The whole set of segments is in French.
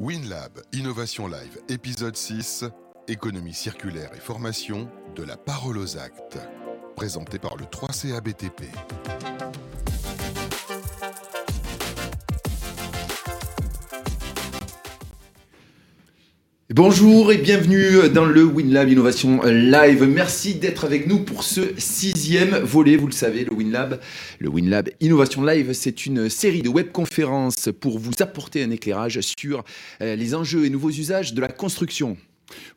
WinLab Innovation Live, épisode 6, économie circulaire et formation, de la parole aux actes. Présenté par le 3CABTP. Bonjour et bienvenue dans le WinLab Innovation Live. Merci d'être avec nous pour ce sixième volet. Vous le savez, le WinLab, le WinLab Innovation Live, c'est une série de webconférences pour vous apporter un éclairage sur euh, les enjeux et nouveaux usages de la construction.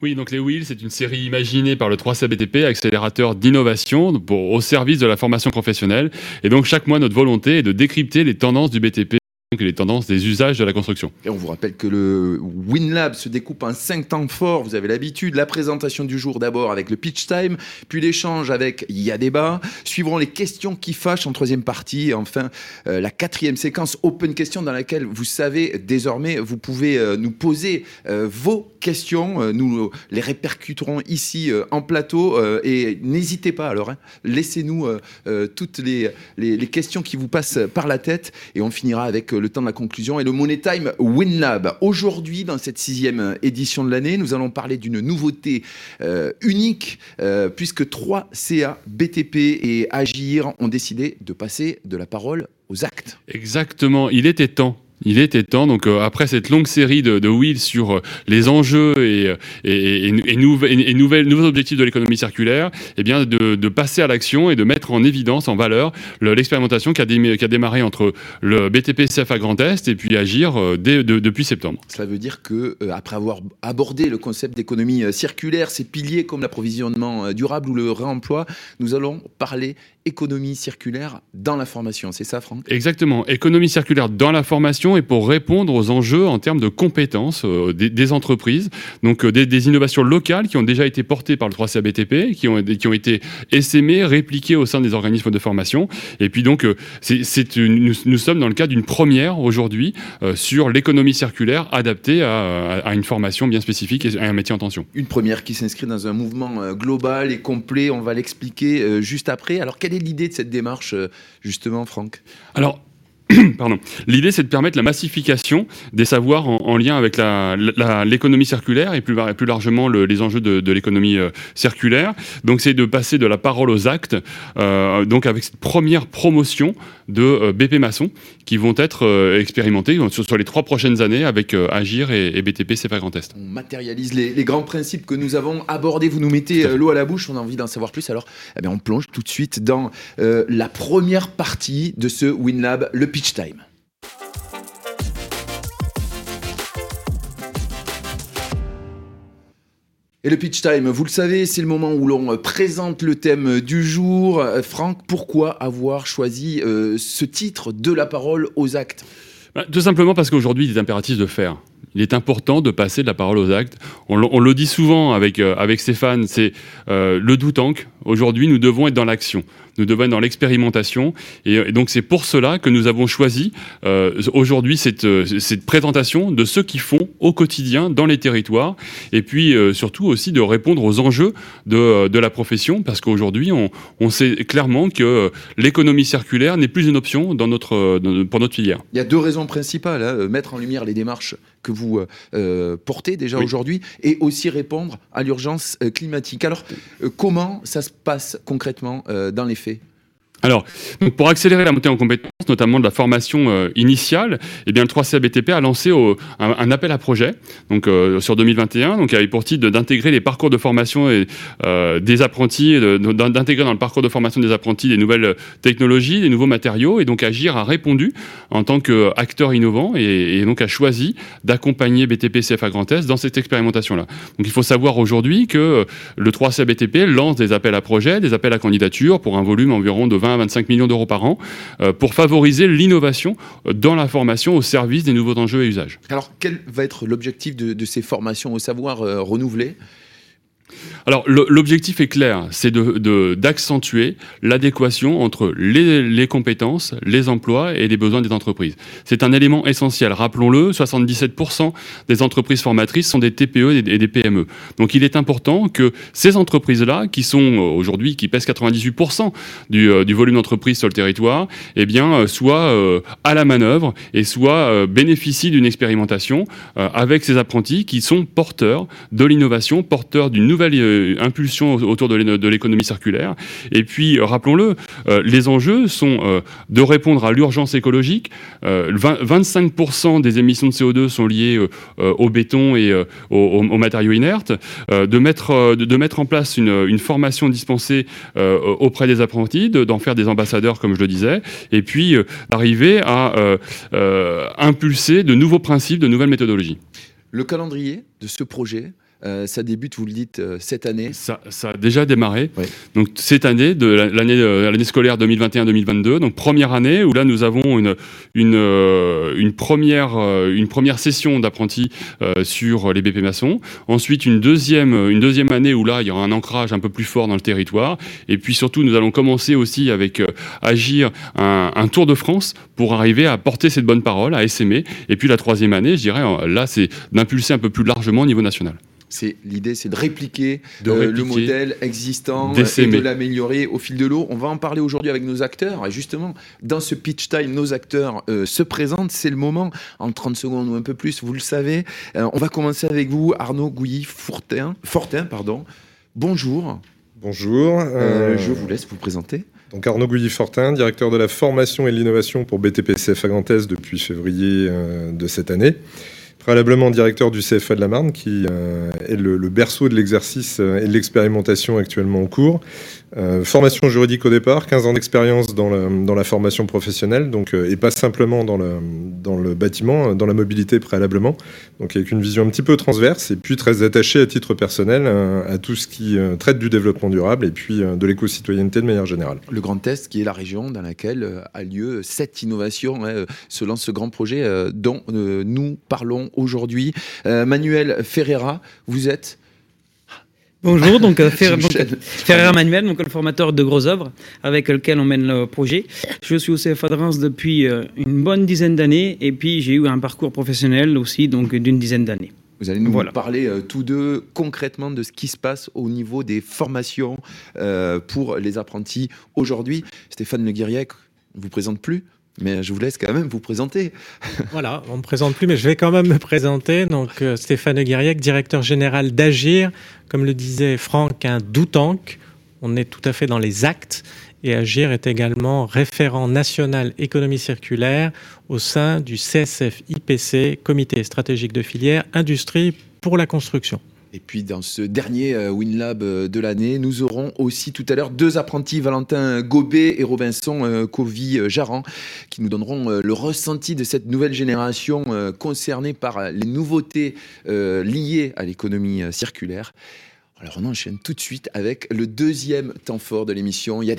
Oui, donc les Wheels, c'est une série imaginée par le 3CBTP, accélérateur d'innovation au service de la formation professionnelle. Et donc chaque mois, notre volonté est de décrypter les tendances du BTP les tendances des usages de la construction. Et on vous rappelle que le WinLab se découpe en cinq temps forts, vous avez l'habitude, la présentation du jour d'abord avec le pitch time, puis l'échange avec Il y a débat, suivront les questions qui fâchent en troisième partie, et enfin euh, la quatrième séquence Open Question dans laquelle vous savez désormais vous pouvez euh, nous poser euh, vos questions, nous les répercuterons ici en plateau. Et n'hésitez pas alors, hein, laissez-nous toutes les, les, les, questions qui vous passent par la tête. Et on finira avec le temps de la conclusion et le Money Time WinLab. Aujourd'hui, dans cette sixième édition de l'année, nous allons parler d'une nouveauté euh, unique euh, puisque trois CA, BTP et Agir ont décidé de passer de la parole aux actes. Exactement, il était temps. Il était temps, donc euh, après cette longue série de, de sur euh, les enjeux et, euh, et, nouveaux objectifs de l'économie circulaire, eh bien de, passer à l'action et de mettre en évidence, en valeur, l'expérimentation qui, a démarré entre le BTP CF à Grand Est et puis Agir dès, de, depuis septembre. Cela veut dire que après avoir abordé le concept d'économie circulaire, ses piliers comme l'approvisionnement durable ou le réemploi, nous allons parler économie circulaire dans la formation. C'est ça, Franck? Exactement. Économie circulaire dans la formation et pour répondre aux enjeux en termes de compétences euh, des, des, entreprises. Donc euh, des, des, innovations locales qui ont déjà été portées par le 3CABTP, qui ont, qui ont été essaimées, répliquées au sein des organismes de formation. Et puis donc, euh, c'est nous, nous, sommes dans le cadre d'une première aujourd'hui sur l'économie circulaire adaptée à, à, une formation bien spécifique et à un métier en tension. Une première qui s'inscrit dans un mouvement global et complet. On va l'expliquer juste après. Alors, quelle est l'idée de cette démarche, justement, Franck? Alors, Pardon. L'idée, c'est de permettre la massification des savoirs en, en lien avec l'économie circulaire et plus, largement le, les enjeux de, l'économie euh, circulaire. Donc, c'est de passer de la parole aux actes, euh, donc avec cette première promotion de euh, BP Maçon qui vont être euh, expérimentés sur, sur, les trois prochaines années avec euh, Agir et, et, BTP CFA Grand Est. On matérialise les, les, grands principes que nous avons abordés. Vous nous mettez l'eau à la bouche, on a envie d'en savoir plus. Alors, eh bien, on plonge tout de suite dans la première partie de ce WinLab, le pitch time. Et le pitch time, vous le savez, c'est le moment où l'on présente le thème du jour. Franck, pourquoi avoir choisi euh, ce titre de la parole aux actes? Bah, Tout simplement parce qu'aujourd'hui, il est impératif de faire. Il est important de passer de la parole aux actes. On, le dit souvent avec, euh, avec Stéphane, c'est euh, le do tank. Aujourd'hui, nous devons être dans l'action nous devons être dans l'expérimentation. Et, donc c'est pour cela que nous avons choisi euh, aujourd'hui cette, cette présentation de ceux qui font au quotidien dans les territoires, et puis euh, surtout aussi de répondre aux enjeux de, de la profession, parce qu'aujourd'hui on, on, sait clairement que l'économie circulaire n'est plus une option dans notre, dans, pour notre filière. Il y a deux raisons principales, hein, mettre en lumière les démarches que vous euh, portez déjà oui. aujourd'hui, et aussi répondre à l'urgence euh, climatique. Alors euh, comment ça se passe concrètement dans les faits? Alors, donc pour accélérer la montée en compétences, notamment de la formation euh, initiale, eh bien, le 3CABTP a lancé un, appel à projet donc, euh, sur 2021, donc avait pour titre d'intégrer les parcours de formation euh, des apprentis, d'intégrer dans le parcours de formation des apprentis des nouvelles technologies, des nouveaux matériaux, et donc Agir a répondu en tant qu'acteur innovant et, donc a choisi d'accompagner BTP CFA Grand Est dans cette expérimentation-là. Donc il faut savoir aujourd'hui que le 3CABTP lance des appels à projet, des appels à candidature pour un volume environ de 20 à 25 millions d'euros par an euh, pour favoriser l'innovation dans la formation au service des nouveaux enjeux et usages. Alors, quel va être l'objectif de, de, ces formations au savoir euh, renouvelées? Alors l'objectif est clair, c'est d'accentuer l'adéquation entre les, compétences, les emplois et les besoins des entreprises. C'est un élément essentiel. Rappelons-le, 77% des entreprises formatrices sont des TPE et des PME. Donc il est important que ces entreprises-là, qui sont euh, aujourd'hui, qui pèsent 98% du, euh, du volume d'entreprise sur le territoire, eh euh, soient à la manœuvre et soient bénéficient d'une expérimentation avec ces apprentis qui sont porteurs de l'innovation, porteurs d'une nouvelle impulsion autour de l'économie circulaire. Et puis, rappelons-le, les enjeux sont de répondre à l'urgence écologique. 25% des émissions de CO2 sont liées au béton et aux, matériaux inertes. de, mettre, de, mettre en place une, une formation dispensée auprès des apprentis, d'en faire des ambassadeurs, comme je le disais, et puis d'arriver à impulser de nouveaux principes, de nouvelles méthodologies. Le calendrier de ce projet, euh, ça débute, vous le dites, euh, cette année ça, a déjà démarré. Donc cette année, de l'année euh, l'année scolaire 2021-2022, donc première année où là nous avons une une, une première une première session d'apprentis sur les BP maçons. Ensuite une deuxième une deuxième année où là il y aura un ancrage un peu plus fort dans le territoire. Et puis surtout nous allons commencer aussi avec agir un, un tour de France pour arriver à porter cette bonne parole, à essaimer. Et puis la troisième année, je dirais là c'est d'impulser un peu plus largement au niveau national. C'est l'idée, c'est de répliquer, euh, le modèle existant et de l'améliorer au fil de l'eau. On va en parler aujourd'hui avec nos acteurs. Et justement, dans ce pitch time, nos acteurs euh, se présentent. C'est le moment, en 30 secondes ou un peu plus, vous le savez. Euh, on va commencer avec vous, Arnaud Gouilly-Fortin. Fortin, pardon. Bonjour. Bonjour. je vous laisse vous présenter. Donc Arnaud Gouilly-Fortin, directeur de la formation et de l'innovation pour BTPCF à depuis février de cette année préalablement directeur du CFA de la Marne, qui euh, est le, berceau de l'exercice euh, et de l'expérimentation actuellement en cours. Euh, formation juridique au départ, 15 ans d'expérience dans, la formation professionnelle, donc, et pas simplement dans le, bâtiment, dans la mobilité préalablement. Donc avec une vision un petit peu transverse, et puis très attaché à titre personnel à tout ce qui traite du développement durable et puis de l'éco-citoyenneté de manière générale. Le Grand Est, qui est la région dans laquelle a lieu cette innovation, hein, selon ce grand projet dont nous parlons aujourd'hui. Euh, Manuel Ferreira, vous êtes Bonjour, donc, euh, Ferreira Manuel, donc le formateur de gros œuvres avec lequel on mène le projet. Je suis au CFA de Reims depuis euh, une bonne dizaine d'années et puis j'ai eu un parcours professionnel aussi donc d'une dizaine d'années. Vous allez nous parler tous deux concrètement de ce qui se passe au niveau des formations pour les apprentis aujourd'hui. Stéphane Le Guiriec, on ne vous présente plus mais je vous laisse quand même vous présenter. voilà, on ne me présente plus, mais je vais quand même me présenter. Donc, euh, Stéphane Guiriec, directeur général d'Agir. Comme le disait Franck, un doutank. On est tout à fait dans les actes. Et Agir est également référent national économie circulaire au sein du CSF IPC, Comité stratégique de filière Industrie pour la construction. Et puis dans ce dernier euh, WinLab euh, de l'année, nous aurons aussi tout à l'heure deux apprentis, Valentin Gobet et Robinson euh, Covy-Jaran, qui nous donneront le ressenti de cette nouvelle génération concernée par les nouveautés liées à l'économie circulaire. Alors on enchaîne tout de suite avec le deuxième temps fort de l'émission, il y a.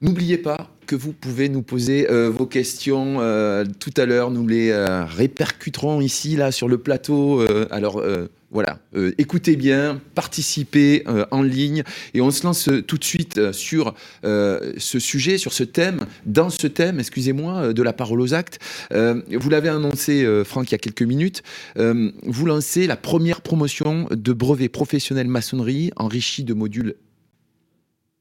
N'oubliez pas que vous pouvez nous poser euh, vos questions euh, tout à l'heure. Nous les euh, répercuterons ici, là, sur le plateau. alors, voilà, écoutez bien, participez en ligne et on se lance tout de suite sur ce sujet, sur ce thème, dans ce thème, excusez-moi, de la parole aux actes. vous l'avez annoncé, Franck, il y a quelques minutes. vous lancez la première promotion de brevet professionnel maçonnerie enrichi de modules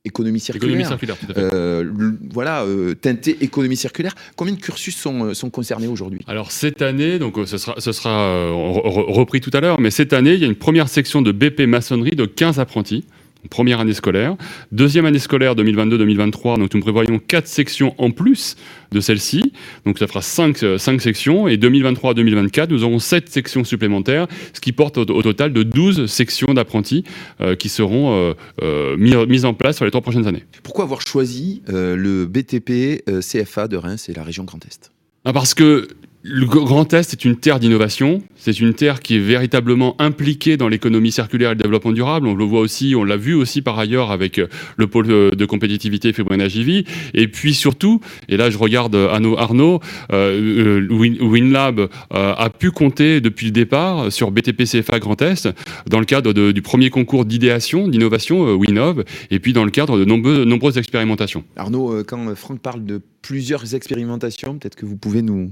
économie circulaire. Euh, voilà, euh, teinté économie circulaire. Combien de cursus sont, euh, sont concernés aujourd'hui? Alors cette année, donc ce sera, ce sera repris tout à l'heure, mais cette année, il y a une première section de BP maçonnerie de 15 apprentis première année scolaire. Deuxième année scolaire 2022-2023, donc nous prévoyons quatre sections en plus de celle-ci. Donc ça fera cinq, euh, cinq sections. Et 2023-2024, nous aurons sept sections supplémentaires, ce qui porte au, total de 12 sections d'apprentis euh, qui seront euh, mises en place sur les trois prochaines années. Pourquoi avoir choisi le BTP CFA de Reims et la région Grand Est? Ah, Parce que le Grand Est est une terre d'innovation. C'est une terre qui est véritablement impliquée dans l'économie circulaire et le développement durable. On le voit aussi, on l'a vu aussi par ailleurs avec euh, le pôle euh, de compétitivité JV. Et puis surtout, et là je regarde Arnaud, Arnaud euh, WinLab a pu compter depuis le départ sur BTP CFA Grand Est dans le cadre du premier concours d'idéation, d'innovation WinOv, et puis dans le cadre de nombreuses expérimentations. Arnaud, quand Franck parle de plusieurs expérimentations, peut-être que vous pouvez nous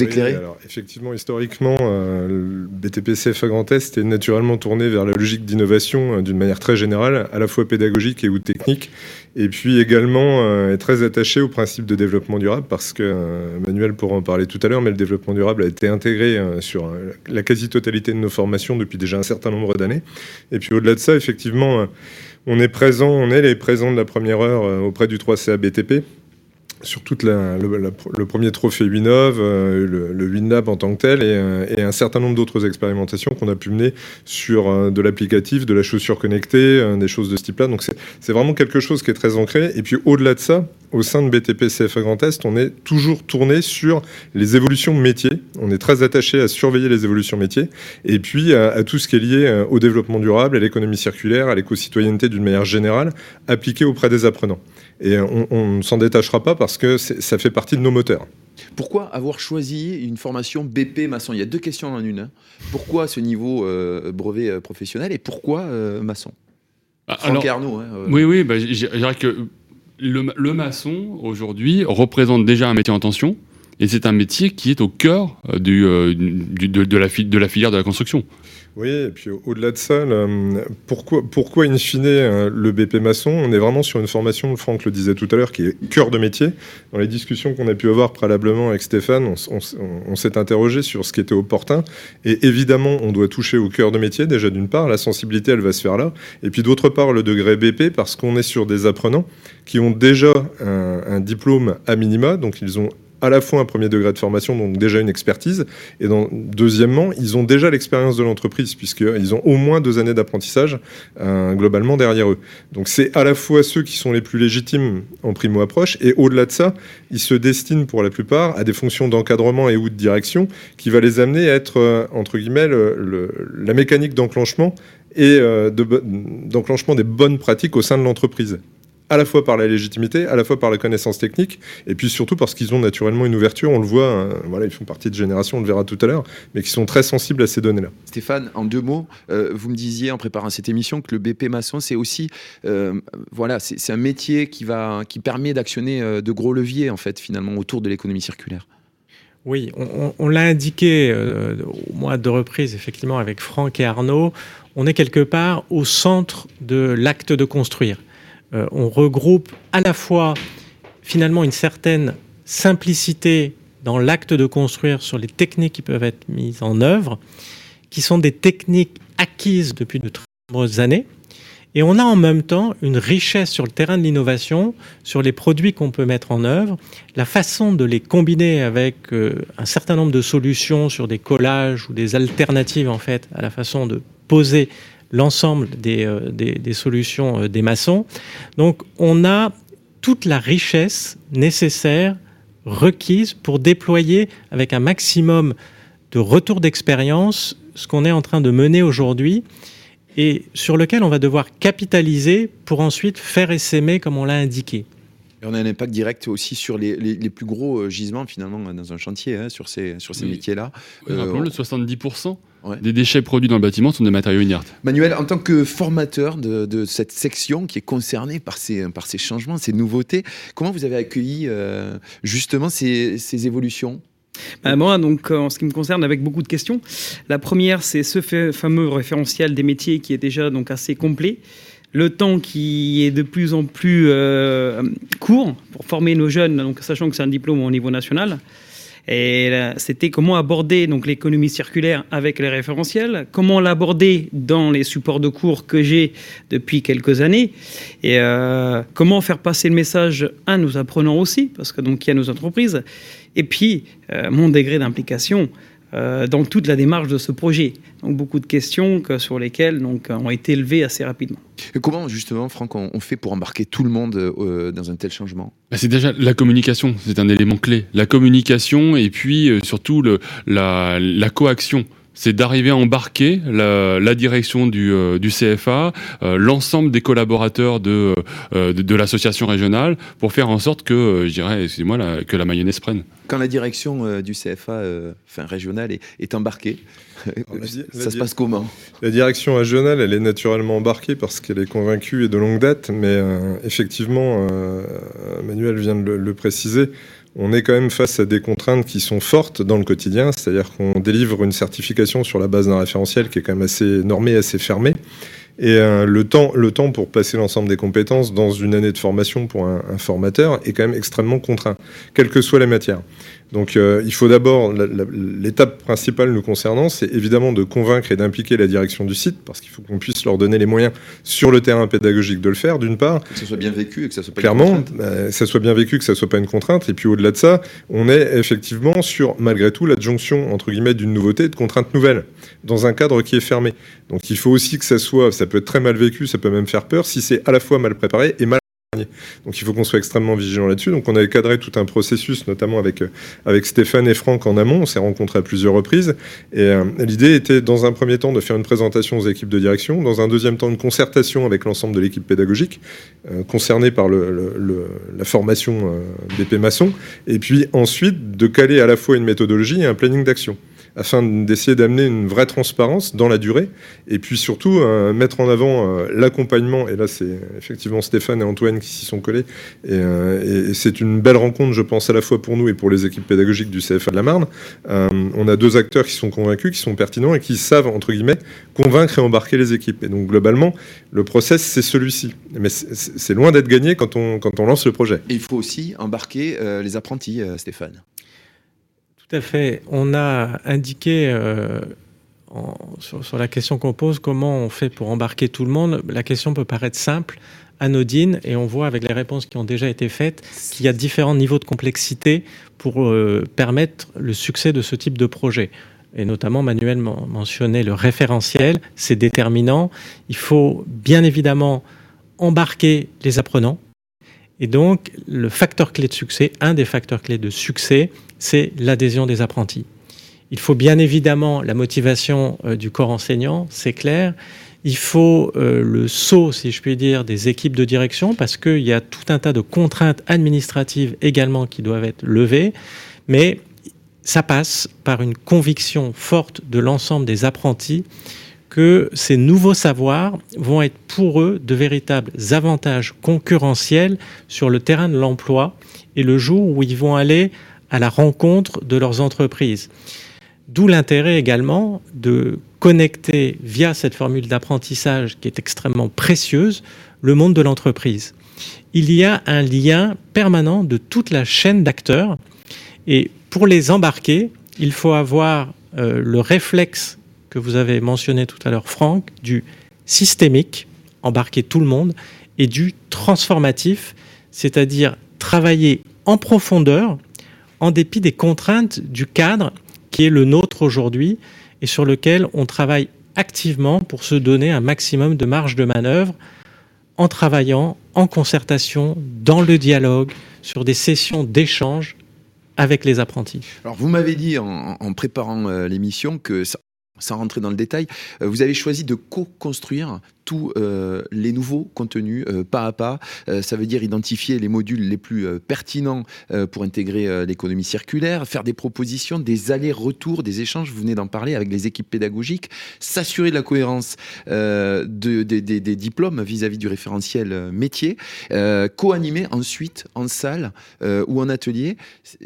éclairer alors, Effectivement, historiquement, euh, le BTP CFA Grand Est est naturellement tourné vers la logique d'innovation euh, d'une manière très générale, à la fois pédagogique et ou technique, et puis également euh, est très attaché au principe de développement durable, parce que Manuel pourra en parler tout à l'heure, mais le développement durable a été intégré sur la quasi-totalité de nos formations depuis déjà un certain nombre d'années. Et puis au-delà de ça, effectivement, on est présent, on est les présents de la première heure auprès du 3CA BTP sur tout le, premier trophée Winov, euh, le, le, WinLab en tant que tel, euh, et, un certain nombre d'autres expérimentations qu'on a pu mener sur euh, de l'applicatif, de la chaussure connectée, des choses de ce type-là. Donc c'est vraiment quelque chose qui est très ancré. Et puis au-delà de ça, au sein de BTP CFA Grand Est, on est toujours tourné sur les évolutions métiers. On est très attaché à surveiller les évolutions métiers et puis à, tout ce qui est lié au développement durable, à l'économie circulaire, à l'éco-citoyenneté d'une manière générale, appliquée auprès des apprenants. Et on ne s'en détachera pas parce que ça fait partie de nos moteurs. Pourquoi avoir choisi une formation BP maçon Il y a deux questions en une. Hein. Pourquoi ce niveau euh, brevet euh, professionnel et pourquoi euh, maçon ah, Alors, Arnaud, hein, Oui, oui, bah, je dirais que le, maçon, aujourd'hui, représente déjà un métier en tension. Et c'est un métier qui est au cœur du, de, la, de la filière de la construction. Oui, et puis au-delà de ça, pourquoi, pourquoi in fine euh, le BP maçon On est vraiment sur une formation, Franck le disait tout à l'heure, qui est cœur de métier. Dans les discussions qu'on a pu avoir préalablement avec Stéphane, on, s'est interrogé sur ce qui était opportun. Et évidemment, on doit toucher au cœur de métier. Déjà, d'une part, la sensibilité, elle va se faire là. Et puis d'autre part, le degré BP, parce qu'on est sur des apprenants qui ont déjà un, un diplôme à minima, donc ils ont à la fois un premier degré de formation, donc déjà une expertise, et deuxièmement, ils ont déjà l'expérience de l'entreprise, puisqu'ils ont au moins deux années d'apprentissage euh, globalement derrière eux. Donc c'est à la fois ceux qui sont les plus légitimes en primo-approche, et au-delà de ça, ils se destinent pour la plupart à des fonctions d'encadrement et ou de direction qui va les amener à être, euh, entre guillemets, la mécanique d'enclenchement et euh, d'enclenchement des bonnes pratiques au sein de l'entreprise à la fois par la légitimité, à la fois par la connaissance technique, et puis surtout parce qu'ils ont naturellement une ouverture. On le voit, hein, voilà, ils font partie de générations, on le verra tout à l'heure, mais qui sont très sensibles à ces données-là. Stéphane, en deux mots, euh, vous me disiez en préparant cette émission que le BP maçon, c'est aussi, euh, voilà, c'est un métier qui va, qui permet d'actionner euh, de gros leviers en fait finalement autour de l'économie circulaire. Oui, on, on l'a indiqué au moins de reprises, effectivement, avec Franck et Arnaud. On est quelque part au centre de l'acte de construire. Euh, on regroupe à la fois finalement une certaine simplicité dans l'acte de construire sur les techniques qui peuvent être mises en œuvre, qui sont des techniques acquises depuis de très nombreuses années. Et on a en même temps une richesse sur le terrain de l'innovation, sur les produits qu'on peut mettre en œuvre, la façon de les combiner avec euh, un certain nombre de solutions sur des collages ou des alternatives en fait à la façon de poser l'ensemble des, euh, des, solutions euh, des maçons. Donc on a toute la richesse nécessaire requise pour déployer avec un maximum de retour d'expérience ce qu'on est en train de mener aujourd'hui et sur lequel on va devoir capitaliser pour ensuite faire essaimer comme on l'a indiqué. on a un impact direct aussi sur les, les, plus gros euh, gisements finalement dans un chantier, hein, sur ces, sur ces métiers-là. Oui, le 70% des déchets produits dans le bâtiment sont des matériaux inertes. Manuel, en tant que formateur de, cette section qui est concernée par ces, par ces changements, ces nouveautés, comment vous avez accueilli euh, justement ces, ces évolutions? Bah, moi, donc, en ce qui me concerne, avec beaucoup de questions. La première, c'est ce fameux référentiel des métiers qui est déjà donc assez complet. Le temps qui est de plus en plus euh, court pour former nos jeunes, donc sachant que c'est un diplôme au niveau national. Et c'était comment aborder donc l'économie circulaire avec les référentiels, comment l'aborder dans les supports de cours que j'ai depuis quelques années, et euh, comment faire passer le message à nos apprenants aussi, parce que donc il y a nos entreprises, et puis euh, mon degré d'implication dans toute la démarche de ce projet. Donc beaucoup de questions sur lesquelles donc, ont été élevées assez rapidement. Et comment justement, Franck, on fait pour embarquer tout le monde dans un tel changement? Bah, C'est déjà la communication, c'est un élément clé. La communication et puis surtout le, la, la coaction c'est d'arriver à embarquer la, direction du, euh, CFA, euh, l'ensemble des collaborateurs de, euh, de, l'association régionale, pour faire en sorte que, je dirais, excusez-moi, que la mayonnaise prenne. Quand la direction du CFA, enfin régionale, est, embarquée, ça se passe comment? La direction régionale, elle est naturellement embarquée parce qu'elle est convaincue et de longue date, mais effectivement, Manuel vient de le préciser, on est quand même face à des contraintes qui sont fortes dans le quotidien, c'est-à-dire qu'on délivre une certification sur la base d'un référentiel qui est quand même assez normé, assez fermé. Et euh, le, temps, le temps pour passer l'ensemble des compétences dans une année de formation pour un, un, formateur est quand même extrêmement contraint, quelle que soit la matière. Donc euh, il faut d'abord, l'étape principale nous concernant, c'est évidemment de convaincre et d'impliquer la direction du site, parce qu'il faut qu'on puisse leur donner les moyens sur le terrain pédagogique de le faire, d'une part. Que ce soit bien vécu et que ça soit pas Clairement, une contrainte. Clairement, que ça soit bien vécu, que ça soit pas une contrainte. Et puis au-delà de ça, on est effectivement sur, malgré tout, l'adjonction, entre guillemets, d'une nouveauté et de contraintes nouvelles, dans un cadre qui est fermé. Donc il faut aussi que ça soit, ça peut être très mal vécu, ça peut même faire peur, si c'est à la fois mal préparé et mal donc il faut qu'on soit extrêmement vigilant là-dessus. Donc on avait cadré tout un processus, notamment avec, euh, avec Stéphane et Franck en amont. On s'est rencontrés à plusieurs reprises. Et euh, l'idée était, dans un premier temps, de faire une présentation aux équipes de direction. Dans un deuxième temps, une concertation avec l'ensemble de l'équipe pédagogique euh, concernée par la formation BP maçon. Et puis ensuite, de caler à la fois une méthodologie et un planning d'action afin d'essayer d'amener une vraie transparence dans la durée, et puis surtout euh, mettre en avant euh, l'accompagnement, et là c'est effectivement Stéphane et Antoine qui s'y sont collés, et, euh, et c'est une belle rencontre je pense à la fois pour nous et pour les équipes pédagogiques du CFA de la Marne. on a deux acteurs qui sont convaincus, qui sont pertinents et qui savent, entre guillemets, convaincre et embarquer les équipes. Et donc globalement, le process c'est celui-ci. Mais c'est loin d'être gagné quand on, quand on lance le projet. Et il faut aussi embarquer les apprentis, Stéphane. Tout à fait. On a indiqué euh, sur, la question qu'on pose comment on fait pour embarquer tout le monde. La question peut paraître simple, anodine, et on voit avec les réponses qui ont déjà été faites qu'il y a différents niveaux de complexité pour euh, permettre le succès de ce type de projet. Et notamment, Manuel mentionnait le référentiel, c'est déterminant. Il faut bien évidemment embarquer les apprenants. Et donc, le facteur clé de succès, un des facteurs clés de succès, c'est l'adhésion des apprentis. Il faut bien évidemment la motivation euh, du corps enseignant, c'est clair. Il faut euh, le saut, si je puis dire, des équipes de direction, parce qu'il y a tout un tas de contraintes administratives également qui doivent être levées. Mais ça passe par une conviction forte de l'ensemble des apprentis que ces nouveaux savoirs vont être pour eux de véritables avantages concurrentiels sur le terrain de l'emploi et le jour où ils vont aller à la rencontre de leurs entreprises. D'où l'intérêt également de connecter via cette formule d'apprentissage qui est extrêmement précieuse le monde de l'entreprise. Il y a un lien permanent de toute la chaîne d'acteurs et pour les embarquer, il faut avoir euh, le réflexe que vous avez mentionné tout à l'heure, Franck, du systémique, embarquer tout le monde, et du transformatif, c'est-à-dire travailler en profondeur en dépit des contraintes du cadre qui est le nôtre aujourd'hui et sur lequel on travaille activement pour se donner un maximum de marge de manœuvre en travaillant en concertation, dans le dialogue, sur des sessions d'échange avec les apprentis. Alors vous m'avez dit en, préparant euh, l'émission que sans rentrer dans le détail, euh, vous avez choisi de co-construire tous euh, les nouveaux contenus euh, pas à pas. ça veut dire identifier les modules les plus pertinents pour intégrer l'économie circulaire, faire des propositions, des allers-retours, des échanges, vous venez d'en parler avec les équipes pédagogiques, s'assurer de la cohérence des diplômes vis-à-vis du référentiel métier, co-animer ensuite en salle ou en atelier.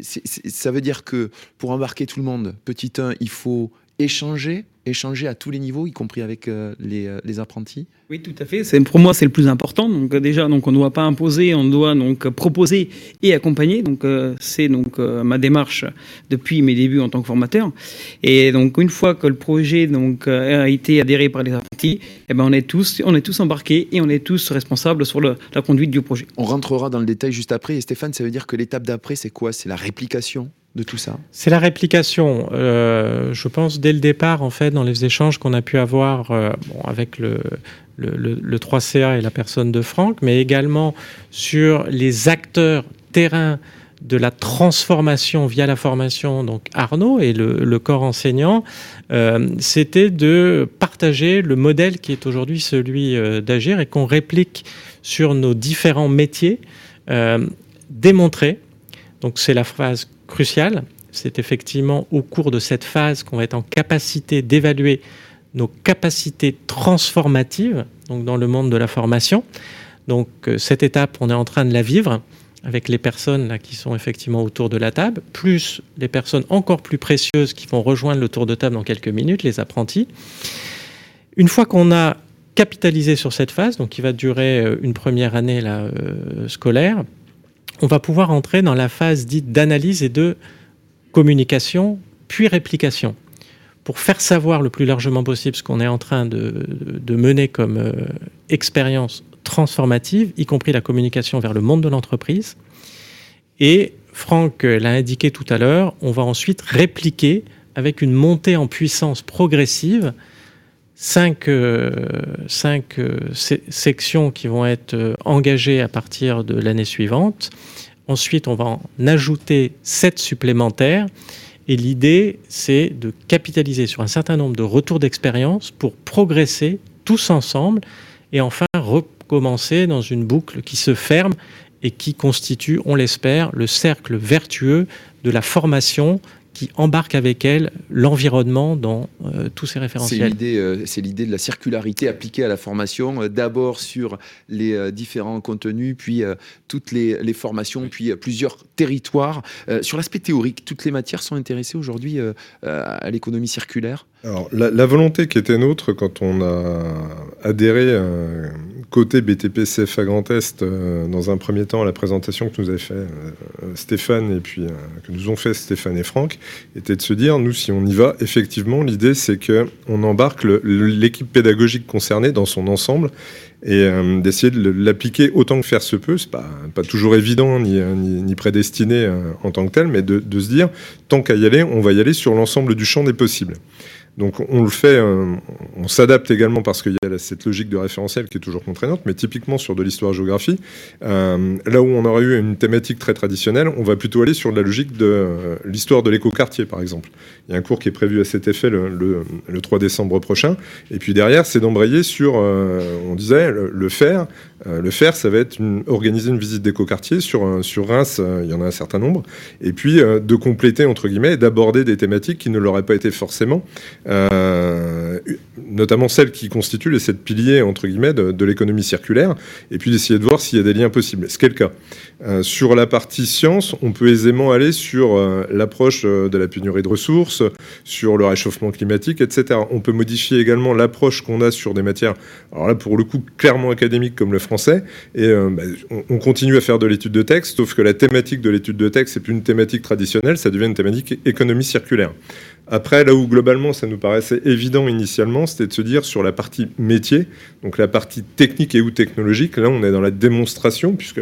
ça veut dire que pour embarquer tout le monde, petit 1, il faut échanger, échanger à tous les niveaux, y compris avec euh, euh, les, apprentis Oui, tout à fait. C'est, pour moi, c'est le plus important. Donc déjà, donc on ne doit pas imposer, on doit donc proposer et accompagner. Donc euh, c'est donc ma démarche depuis mes débuts en tant que formateur. Et donc une fois que le projet donc a été adhéré par les apprentis, eh ben on est tous, on est tous embarqués et on est tous responsables sur la conduite du projet. On rentrera dans le détail juste après. Et Stéphane, ça veut dire que l'étape d'après, c'est quoi? C'est la réplication? De tout ça C'est la réplication. Euh, je pense dès le départ, en fait, dans les échanges qu'on a pu avoir euh, avec le, le, le, le 3CA et la personne de Franck, mais également sur les acteurs terrain de la transformation via la formation, donc Arnaud et le, corps enseignant, euh, c'était de partager le modèle qui est aujourd'hui celui d'agir et qu'on réplique sur nos différents métiers, démontrer. Donc c'est la phase cruciale. C'est effectivement au cours de cette phase qu'on va être en capacité d'évaluer nos capacités transformatives, donc dans le monde de la formation. Donc cette étape, on est en train de la vivre avec les personnes là, qui sont effectivement autour de la table, plus les personnes encore plus précieuses qui vont rejoindre le tour de table dans quelques minutes, les apprentis. Une fois qu'on a capitalisé sur cette phase, donc qui va durer une première année là, euh, scolaire, on va pouvoir entrer dans la phase dite d'analyse et de communication, puis réplication, pour faire savoir le plus largement possible ce qu'on est en train de, mener comme euh, expérience transformative, y compris la communication vers le monde de l'entreprise. Et Franck l'a indiqué tout à l'heure, on va ensuite répliquer avec une montée en puissance progressive cinq, euh, cinq euh, sections qui vont être euh, engagées à partir de l'année suivante. Ensuite, on va en ajouter sept supplémentaires. Et l'idée, c'est de capitaliser sur un certain nombre de retours d'expérience pour progresser tous ensemble et enfin recommencer dans une boucle qui se ferme et qui constitue, on l'espère, le cercle vertueux de la formation qui embarque avec elle l'environnement dans euh, tous ces référentiels. Euh, c'est l'idée de la circularité appliquée à la formation, euh, d'abord sur les différents contenus, puis toutes les, les, formations, puis plusieurs territoires. sur l'aspect théorique, toutes les matières sont intéressées aujourd'hui à l'économie circulaire? Alors, la, volonté qui était nôtre quand on a adhéré euh, côté BTP CFA Grand Est, euh, dans un premier temps, à la présentation que nous avait fait euh, Stéphane et puis que nous ont fait Stéphane et Franck, était de se dire, nous, si on y va, effectivement, l'idée c'est que on embarque l'équipe pédagogique concernée dans son ensemble et euh, d'essayer de l'appliquer autant que faire se peut. C'est pas, pas toujours évident ni, ni, ni prédestiné euh, en tant que tel, mais de, de se dire, tant qu'à y aller, on va y aller sur l'ensemble du champ des possibles. Donc on le fait, euh, on s'adapte également parce qu'il y a cette logique de référentiel qui est toujours contraignante, mais typiquement sur de l'histoire-géographie, euh, là où on aurait eu une thématique très traditionnelle, on va plutôt aller sur la logique de euh, l'histoire de l'écoquartier, par exemple. Il y a un cours qui est prévu à cet effet le, le, le 3 décembre prochain, et puis derrière, c'est d'embrayer sur, on disait, le, le faire. le faire, ça va être une, organiser une visite d'écoquartier sur, sur Reims, il y en a un certain nombre, et puis de compléter, entre guillemets, et d'aborder des thématiques qui ne l'auraient pas été forcément euh, notamment celles qui constituent les sept piliers entre guillemets de, l'économie circulaire, et puis d'essayer de voir s'il y a des liens possibles. Ce qui est le cas. Euh, sur la partie science, on peut aisément aller sur euh, l'approche euh, de la pénurie de ressources, sur le réchauffement climatique, etc. On peut modifier également l'approche qu'on a sur des matières, alors là pour le coup clairement académiques comme le français, et euh, bah, on, on, continue à faire de l'étude de texte, sauf que la thématique de l'étude de texte c'est plus une thématique traditionnelle, ça devient une thématique économie circulaire. Après, là où globalement ça nous paraissait évident initialement, c'était de se dire sur la partie métier, donc la partie technique et ou technologique, là on est dans la démonstration, puisque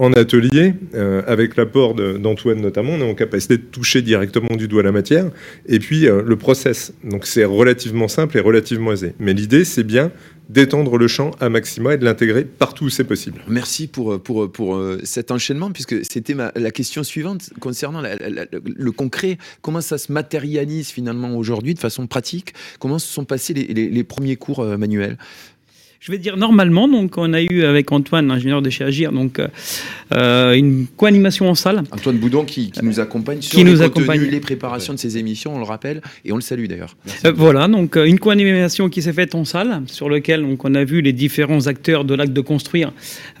en atelier, euh, avec l'apport d'Antoine notamment, on est en capacité de toucher directement du doigt la matière, et puis euh, le process. Donc c'est relativement simple et relativement aisé. Mais l'idée, c'est bien d'étendre le champ à maxima et de l'intégrer partout où c'est possible. Merci pour, euh, cet enchaînement, puisque c'était la question suivante concernant le concret. Comment ça se matérialise finalement aujourd'hui de façon pratique? Comment se sont passés les premiers cours euh, manuels? Je vais dire normalement, donc on a eu avec Antoine, ingénieur de chez Agir, donc euh, une co-animation en salle. Antoine Boudon qui, qui nous accompagne sur qui les nous contenus, accompagne. les préparations de ces émissions, on le rappelle, et on le salue d'ailleurs. Euh, voilà, donc une co-animation qui s'est faite en salle, sur lequel donc on a vu les différents acteurs de l'acte de construire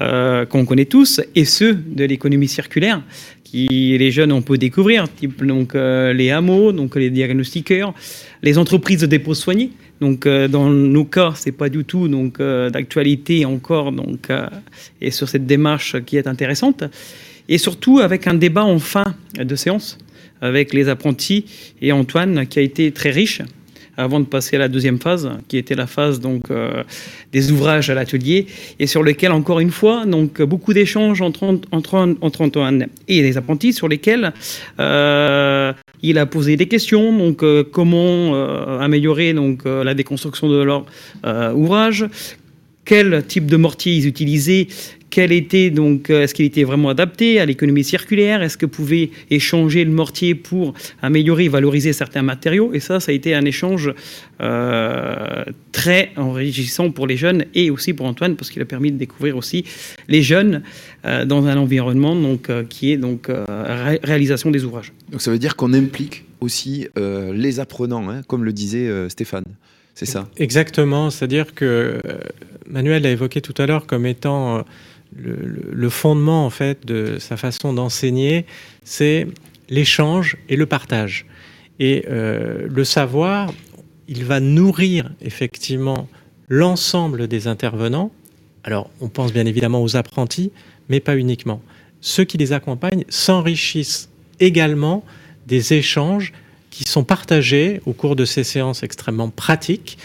euh, qu'on connaît tous, et ceux de l'économie circulaire qui les jeunes on peut découvrir, type donc euh, les hameaux, donc les diagnostiqueurs, les entreprises de dépôt soigné. Donc euh, dans nos cas, c'est pas du tout donc euh, d'actualité encore donc euh, et sur cette démarche qui est intéressante. Et surtout avec un débat en fin de séance avec les apprentis et Antoine qui a été très riche avant de passer à la deuxième phase, qui était la phase donc des ouvrages à l'atelier, et sur lequel encore une fois donc beaucoup d'échanges entre, entre, entre Antoine et les apprentis, sur lesquels il a posé des questions, donc euh, comment euh, améliorer euh, la déconstruction de leur ouvrage, quel type de mortier ils utilisaient, quel était donc euh, est-ce qu'il était vraiment adapté à l'économie circulaire, est-ce que pouvait échanger le mortier pour améliorer, valoriser certains matériaux, et ça, ça a été un échange euh, très enrichissant pour les jeunes et aussi pour Antoine parce qu'il a permis de découvrir aussi les jeunes euh, dans un environnement donc euh, qui est donc euh, ré- réalisation des ouvrages. Donc ça veut dire qu'on implique aussi euh, les apprenants, hein, comme le disait euh, Stéphane. C'est ça? Exactement, c'est-à-dire que euh, Manuel l'a évoqué tout à l'heure comme étant euh, le, fondement en fait de sa façon d'enseigner, c'est l'échange et le partage. Et euh, le savoir, il va nourrir effectivement l'ensemble des intervenants. Alors, on pense bien évidemment aux apprentis, mais pas uniquement. Ceux qui les accompagnent s'enrichissent également des échanges qui sont partagés au cours de ces séances extrêmement pratiques.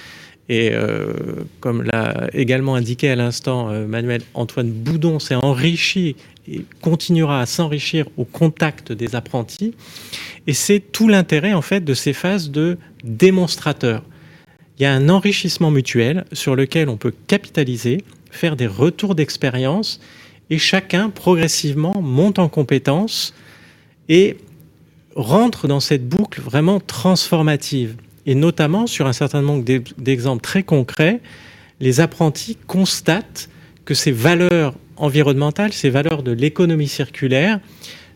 Et euh, comme l'a également indiqué à l'instant euh, Manuel Antoine Boudon s'est enrichi et continuera à s'enrichir au contact des apprentis. Et c'est tout l'intérêt en fait de ces phases de démonstrateur. Il y a un enrichissement mutuel sur lequel on peut capitaliser, faire des retours d'expérience et chacun progressivement monte en compétences et rentre dans cette boucle vraiment transformative. Et notamment sur un certain nombre d'ex- d'exemples très concrets, les apprentis constatent que ces valeurs environnementales, ces valeurs de l'économie circulaire,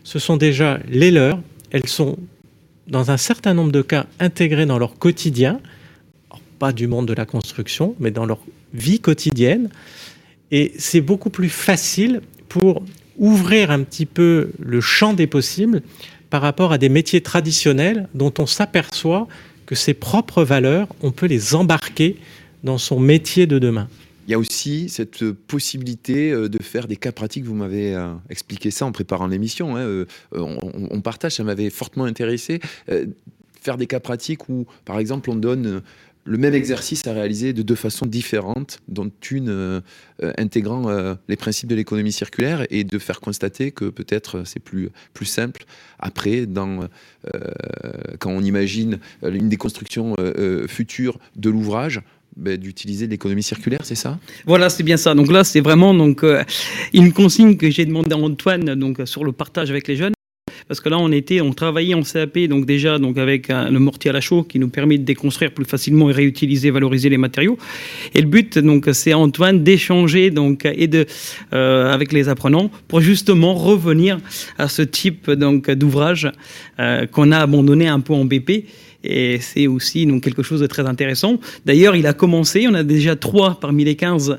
ce sont déjà les leurs. Elles sont, dans un certain nombre de cas, intégrées dans leur quotidien, pas du monde de la construction, mais dans leur vie quotidienne. Et c'est beaucoup plus facile pour ouvrir un petit peu le champ des possibles par rapport à des métiers traditionnels dont on s'aperçoit que ses propres valeurs, on peut les embarquer dans son métier de demain. Il y a aussi cette possibilité euh, de faire des cas pratiques. Vous m'avez euh, expliqué ça en préparant l'émission. hein, euh, on, partage, ça m'avait fortement intéressé. Faire des cas pratiques où, par exemple, on donne le même exercice à réaliser de deux façons différentes, dont une euh, euh, intégrant euh, les principes de l'économie circulaire et de faire constater que peut-être c'est plus, plus simple après, quand on imagine une déconstruction future de l'ouvrage, ben, d'utiliser l'économie circulaire, c'est ça? Voilà, c'est bien ça. Donc là, c'est vraiment donc une consigne que j'ai demandé à Antoine donc sur le partage avec les jeunes. Parce que là, on était, on travaillait en CAP, donc déjà donc avec un- le mortier à la chaux qui nous permet de déconstruire plus facilement et réutiliser, valoriser les matériaux. Et le but, donc, c'est Antoine d'échanger donc et de euh, avec les apprenants pour justement revenir à ce type donc d'ouvrage euh, qu'on a abandonné un peu en BP. Et c'est aussi donc quelque chose de très intéressant. D'ailleurs, il a commencé. On a déjà trois parmi les 15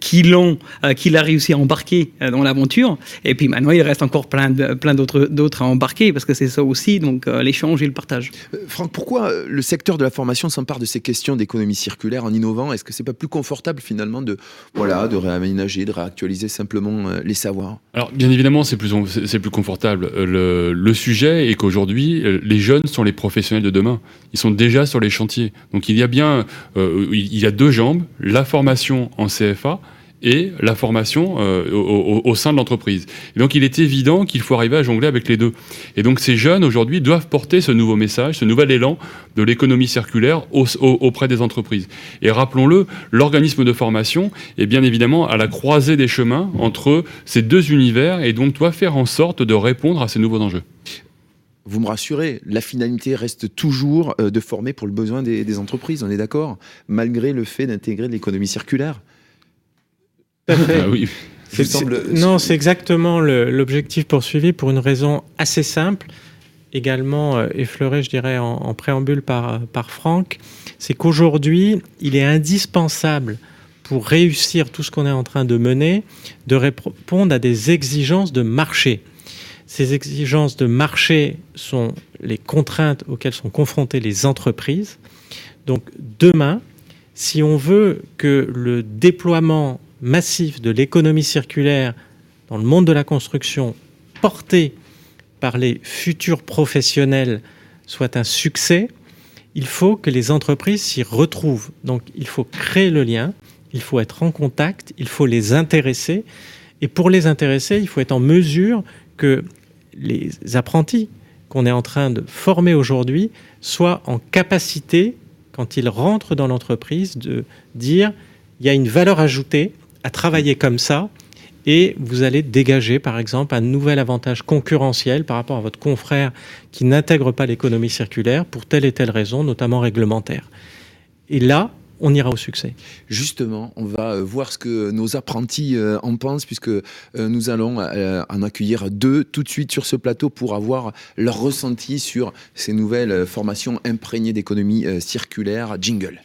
qui l'ont, euh, qu'il a réussi à embarquer euh, dans l'aventure. Et puis maintenant, il reste encore plein, de, plein d'autres, d'autres à embarquer parce que c'est ça aussi, donc euh, l'échange et le partage. Euh, Franck, pourquoi le secteur de la formation s'empare de ces questions d'économie circulaire en innovant? Est-ce que c'est pas plus confortable finalement de, voilà, de réaménager, de réactualiser simplement euh, les savoirs? Alors, bien évidemment, c'est plus, c'est plus confortable. Euh, Le, le sujet est qu'aujourd'hui, les jeunes sont les professionnels de demain. Ils sont déjà sur les chantiers. Donc, il y a bien, euh, il y a deux jambes la formation en CFA et la formation euh, au, sein de l'entreprise. Donc, il est évident qu'il faut arriver à jongler avec les deux. Et donc, ces jeunes aujourd'hui doivent porter ce nouveau message, ce nouvel élan de l'économie circulaire au- au- auprès des entreprises. Et rappelons-le, l'organisme de formation est bien évidemment à la croisée des chemins entre ces deux univers et donc doit faire en sorte de répondre à ces nouveaux enjeux. Vous me rassurez, la finalité reste toujours euh, de former pour le besoin des, des entreprises, on est d'accord Malgré le fait d'intégrer l'économie circulaire Ah oui. Semble- Non, c'est exactement l'objectif poursuivi pour une raison assez simple, également euh, effleurée, je dirais, en, en préambule par, par Franck. C'est qu'aujourd'hui, il est indispensable pour réussir tout ce qu'on est en train de mener, de répondre à des exigences de marché. Ces exigences de marché sont les contraintes auxquelles sont confrontées les entreprises. Donc demain, si on veut que le déploiement massif de l'économie circulaire dans le monde de la construction, porté par les futurs professionnels, soit un succès, il faut que les entreprises s'y retrouvent. Donc il faut créer le lien, il faut être en contact, il faut les intéresser. Et pour les intéresser, il faut être en mesure que les apprentis qu'on est en train de former aujourd'hui soient en capacité, quand ils rentrent dans l'entreprise, de dire il y a une valeur ajoutée à travailler comme ça et vous allez dégager, par exemple, un nouvel avantage concurrentiel par rapport à votre confrère qui n'intègre pas l'économie circulaire pour telle et telle raison, notamment réglementaire. Et là, on ira au succès. Justement, on va euh, voir ce que nos apprentis euh, en pensent, puisque euh, nous allons en accueillir deux tout de suite sur ce plateau pour avoir leur ressenti sur ces nouvelles formations imprégnées d'économie circulaire. Jingle.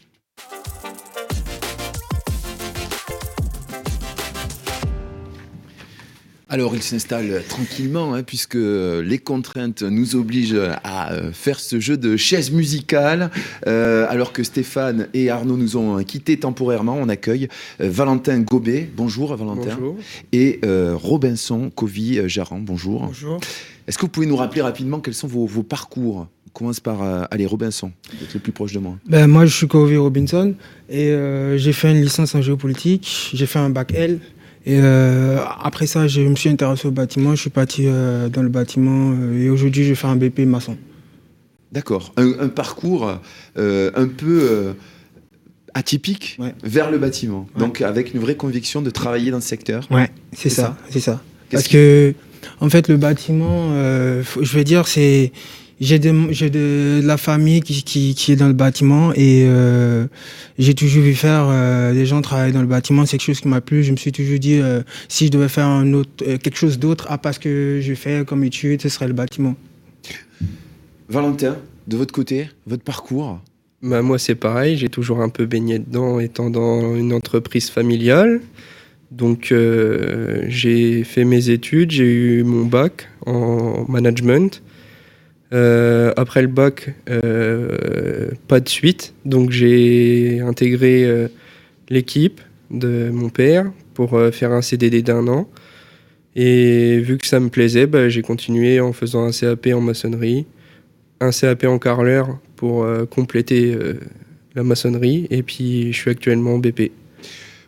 Alors il s'installe tranquillement, hein, puisque les contraintes nous obligent à euh, faire ce jeu de chaise musicale. Euh, alors que Stéphane et Arnaud nous ont quittés temporairement, on accueille euh, Valentin Gobet. Bonjour Valentin. Bonjour. Et Robinson Covy-Jaran. Bonjour. Bonjour. Est-ce que vous pouvez nous rappeler rapidement quels sont vos, parcours? On commence par aller Robinson, êtes le plus proche de moi. Ben, moi, je suis Covy Robinson et j'ai fait une licence en géopolitique. J'ai fait un bac L et euh, après ça, je me suis intéressé au bâtiment. Je suis parti euh, dans le bâtiment euh, et aujourd'hui, je fais un BP maçon. D'accord. Un, parcours un peu atypique vers le bâtiment. Donc avec une vraie conviction de travailler dans ce secteur. Ouais, c'est ça, c'est ça. Parce que en fait, le bâtiment, je vais dire, c'est j'ai de, de, la famille qui, qui, qui, est dans le bâtiment et euh, j'ai toujours vu faire euh, des gens travailler dans le bâtiment. C'est quelque chose qui m'a plu. Je me suis toujours dit euh, si je devais faire un autre, euh, quelque chose d'autre à part ce que je fais comme étude, ce serait le bâtiment. Valentin, de votre côté, votre parcours bah, Moi, c'est pareil. J'ai toujours un peu baigné dedans étant dans une entreprise familiale. Donc, j'ai fait mes études, j'ai eu mon bac en management. Euh, après le bac, euh, pas de suite. Donc j'ai intégré euh, l'équipe de mon père pour faire un CDD d'un an. Et vu que ça me plaisait, bah, j'ai continué en faisant un CAP en maçonnerie, un CAP en carreleur pour compléter la maçonnerie. Et puis je suis actuellement en BP.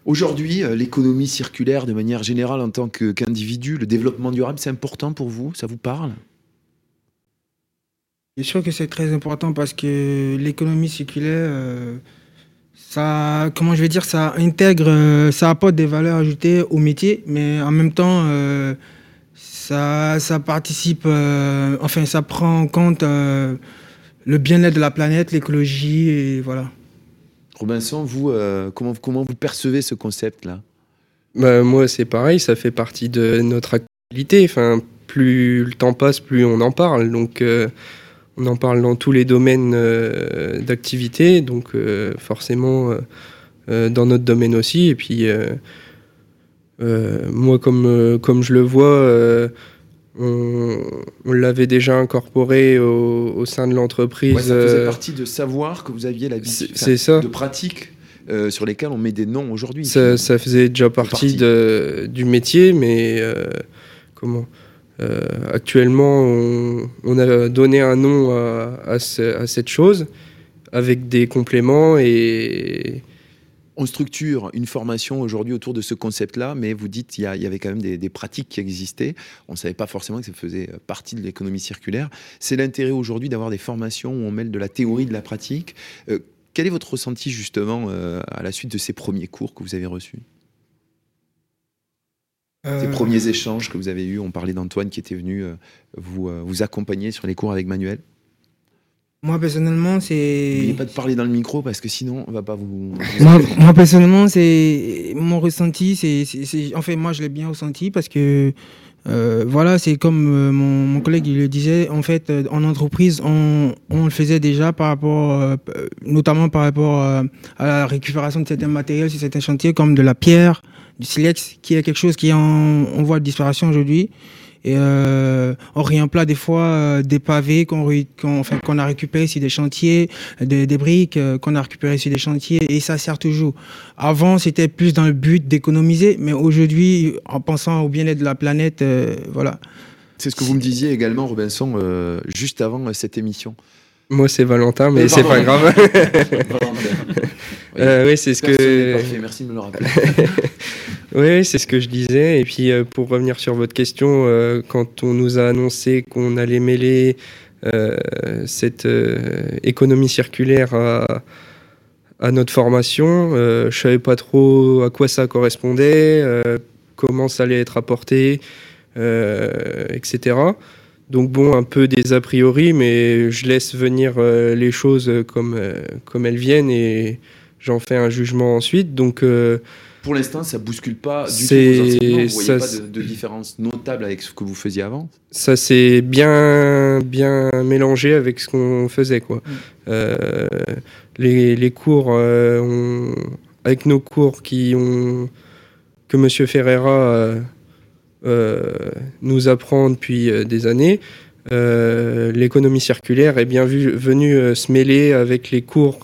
Aujourd'hui, l'économie circulaire, de manière générale, en tant qu'individu, le développement durable, c'est important pour vous? Ça vous parle? Bien sûr que c'est très important parce que l'économie circulaire, euh, ça, comment je vais dire, ça intègre, euh, ça apporte des valeurs ajoutées au métier, mais en même temps, euh, ça, ça participe, enfin, ça prend en compte le bien-être de la planète, l'écologie, et voilà. Robinson, vous, comment, comment vous percevez ce concept-là? Bah, Moi, c'est pareil, ça fait partie de notre actualité. Enfin, plus le temps passe, plus on en parle. Donc, on en parle dans tous les domaines euh, d'activité, donc euh, forcément euh, dans notre domaine aussi. Et puis, moi, comme, comme je le vois, on, l'avait déjà incorporé au, sein de l'entreprise. ça faisait partie de savoir que vous aviez l'habitude de pratique sur lesquelles on met des noms aujourd'hui. Ça, faisait déjà partie, De, du métier, mais comment? euh, actuellement, on, a donné un nom à, cette chose avec des compléments et on structure une formation aujourd'hui autour de ce concept-là, mais vous dites qu'il y, avait quand même des, pratiques qui existaient. On ne savait pas forcément que ça faisait partie de l'économie circulaire. C'est l'intérêt aujourd'hui d'avoir des formations où on mêle de la théorie de la pratique. Euh, quel est votre ressenti justement euh, à la suite de ces premiers cours que vous avez reçus? Ces euh. premiers échanges que vous avez eus, on parlait d'Antoine qui était venu euh, vous, euh, vous accompagner sur les cours avec Manuel. Moi personnellement, c'est. N'oubliez pas de parler dans le micro parce que sinon, on va pas vous. moi, personnellement, c'est mon ressenti. C'est, en fait, moi, je l'ai bien ressenti parce que voilà, c'est comme mon, collègue il le disait. En fait, en entreprise, on, on, le faisait déjà par rapport, notamment par rapport à la récupération de certains matériels sur certains chantiers, comme de la pierre, du silex, qui est quelque chose qui est en, voie de disparition aujourd'hui. Et euh, on réemploie des fois euh, des pavés qu'on enfin, qu'on a récupérés sur des chantiers, des, des briques euh, qu'on a récupérées sur des chantiers, et ça sert toujours. Avant, c'était plus dans le but d'économiser, mais aujourd'hui, en pensant au bien-être de la planète, euh, voilà. C'est ce que vous me disiez également, Robinson, juste avant cette émission. Moi, c'est Valentin, mais c'est pas grave. Valentin. Oui. Euh, oui, c'est ce que. parfait, merci de me le rappeler. Oui, c'est ce que je disais. Et puis, euh, pour revenir sur votre question, euh, quand on nous a annoncé qu'on allait mêler euh, cette économie circulaire à, notre formation, euh, je savais pas trop à quoi ça correspondait, comment ça allait être apporté, etc. Donc bon, un peu des a priori, mais je laisse venir les choses comme, comme elles viennent et j'en fais un jugement ensuite. Donc Pour l'instant, ça bouscule pas du tout vos. Vous voyez ça, pas de, de différence notable avec ce que vous faisiez avant ça s'est bien, bien mélangé avec ce qu'on faisait. Quoi. Euh, les, les cours, euh, on- avec nos cours qui ont, que M. Ferreira euh, nous apprend depuis des années, l'économie circulaire est bien vu, venue se mêler avec les cours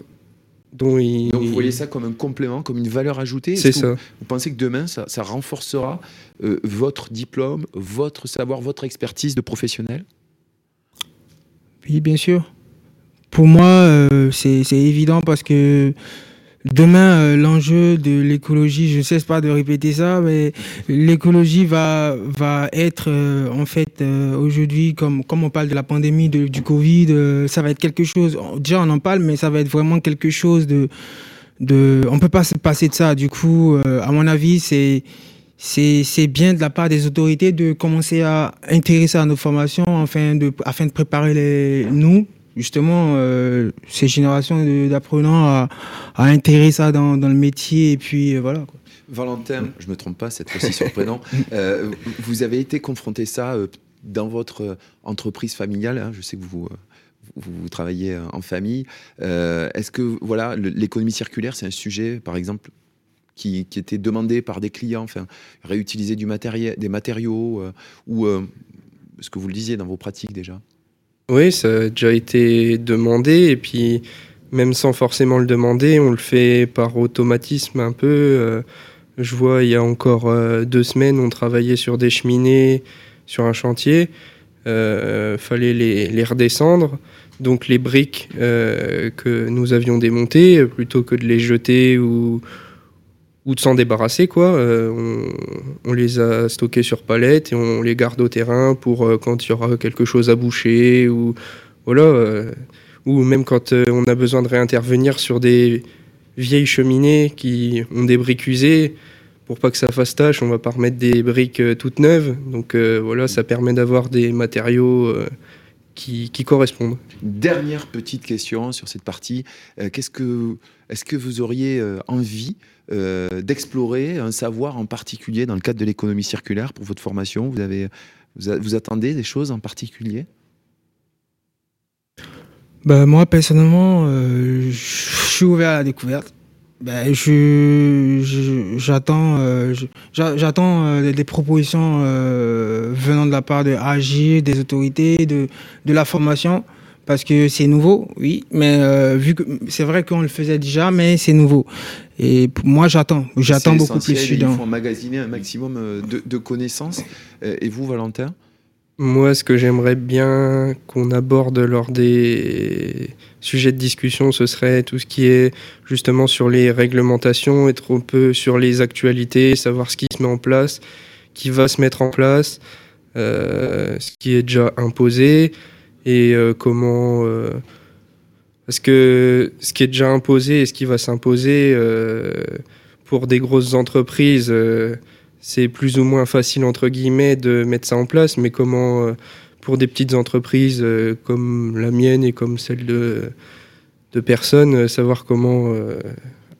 dont il... Donc vous voyez ça comme un complément, comme une valeur ajoutée C'est ça. Vous, vous pensez que demain, ça, ça renforcera euh, votre diplôme, votre savoir, votre expertise de professionnel? Oui, bien sûr. Pour moi, euh, c'est c'est évident parce que demain, euh, l'enjeu de l'écologie, je ne cesse pas de répéter ça, mais l'écologie va, va être, euh, en fait, euh, aujourd'hui, comme, comme on parle de la pandémie, de- du Covid, ça va être quelque chose, déjà on en parle, mais ça va être vraiment quelque chose de... de on peut pas se passer de ça. Du coup, à mon avis, c'est c'est c'est bien de la part des autorités de commencer à intéresser à nos formations afin de, afin de préparer les, nous, justement, euh, ces générations d'apprenants à, à intégrer ça dans, dans le métier. Et puis, euh, voilà. quoi. Valentin, je me trompe pas cette fois-ci sur le prénom, euh, vous avez été confronté ça euh, dans votre entreprise familiale. hein, je sais que vous, vous, vous travaillez en famille. Euh, Est-ce que voilà, l'économie circulaire, c'est un sujet, par exemple, qui, qui était demandé par des clients, enfin, réutiliser du matériel, des matériaux, euh, ou euh, ce que vous le disiez dans vos pratiques déjà? Oui, ça a déjà été demandé et puis même sans forcément le demander, on le fait par automatisme un peu. Euh, Je vois, il y a encore euh, deux semaines, on travaillait sur des cheminées sur un chantier. Euh, fallait les, les redescendre. Donc les briques euh, que nous avions démontées, euh, plutôt que de les jeter ou, ou de s'en débarrasser, quoi, euh, on, les a stockées sur palette et on les garde au terrain pour euh, quand il y aura quelque chose à boucher ou voilà, euh, ou même quand on a besoin de réintervenir sur des vieilles cheminées qui ont des briques usées. Pour pas que ça fasse tâche, on va pas remettre des briques toutes neuves. Donc voilà, ça permet d'avoir des matériaux qui, qui correspondent. Dernière petite question sur cette partie. Euh, Qu'est-ce que, est-ce que vous auriez euh, envie euh, d'explorer un savoir en particulier dans le cadre de l'économie circulaire pour votre formation? Vous avez, vous, a- vous attendez des choses en particulier? Bah, moi, personnellement, euh, je suis ouvert à la découverte. Ben, je, je- j'attends, euh, j'attends euh, des propositions euh, venant de la part de AGI, des autorités, de, de la formation, parce que c'est nouveau, oui, mais euh, vu que c'est vrai qu'on le faisait déjà, mais c'est nouveau. Et moi, j'attends, j'attends beaucoup plus. Il faut emmagasiner un maximum euh, de, de connaissances. Et vous, Valentin? Moi, ce que j'aimerais bien qu'on aborde lors des sujets de discussion, ce serait tout ce qui est justement sur les réglementations, être un peu sur les actualités, savoir ce qui se met en place, qui va se mettre en place, euh, ce qui est déjà imposé et euh, comment. euh, parce que ce qui est déjà imposé et ce qui va s'imposer euh, pour des grosses entreprises. C'est plus ou moins facile entre guillemets de mettre ça en place, mais comment euh, pour des petites entreprises euh, comme la mienne et comme celle de, de personnes, euh, savoir comment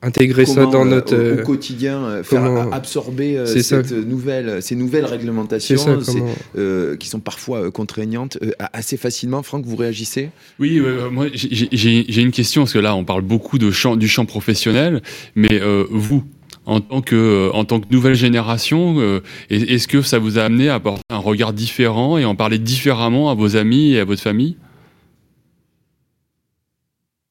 intégrer ça dans notre... au, au quotidien faire comment- absorber ça. cette nouvelle, ces nouvelles réglementations ça, c'est- comment... euh, qui sont parfois contraignantes euh, assez facilement. Franck, vous réagissez? Oui, euh, moi j'ai- une question parce que là on parle beaucoup de champ, du champ professionnel, mais euh, vous, en tant que euh, en tant que nouvelle génération, euh, est- est-ce que ça vous a amené à apporter un regard différent et en parler différemment à vos amis et à votre famille?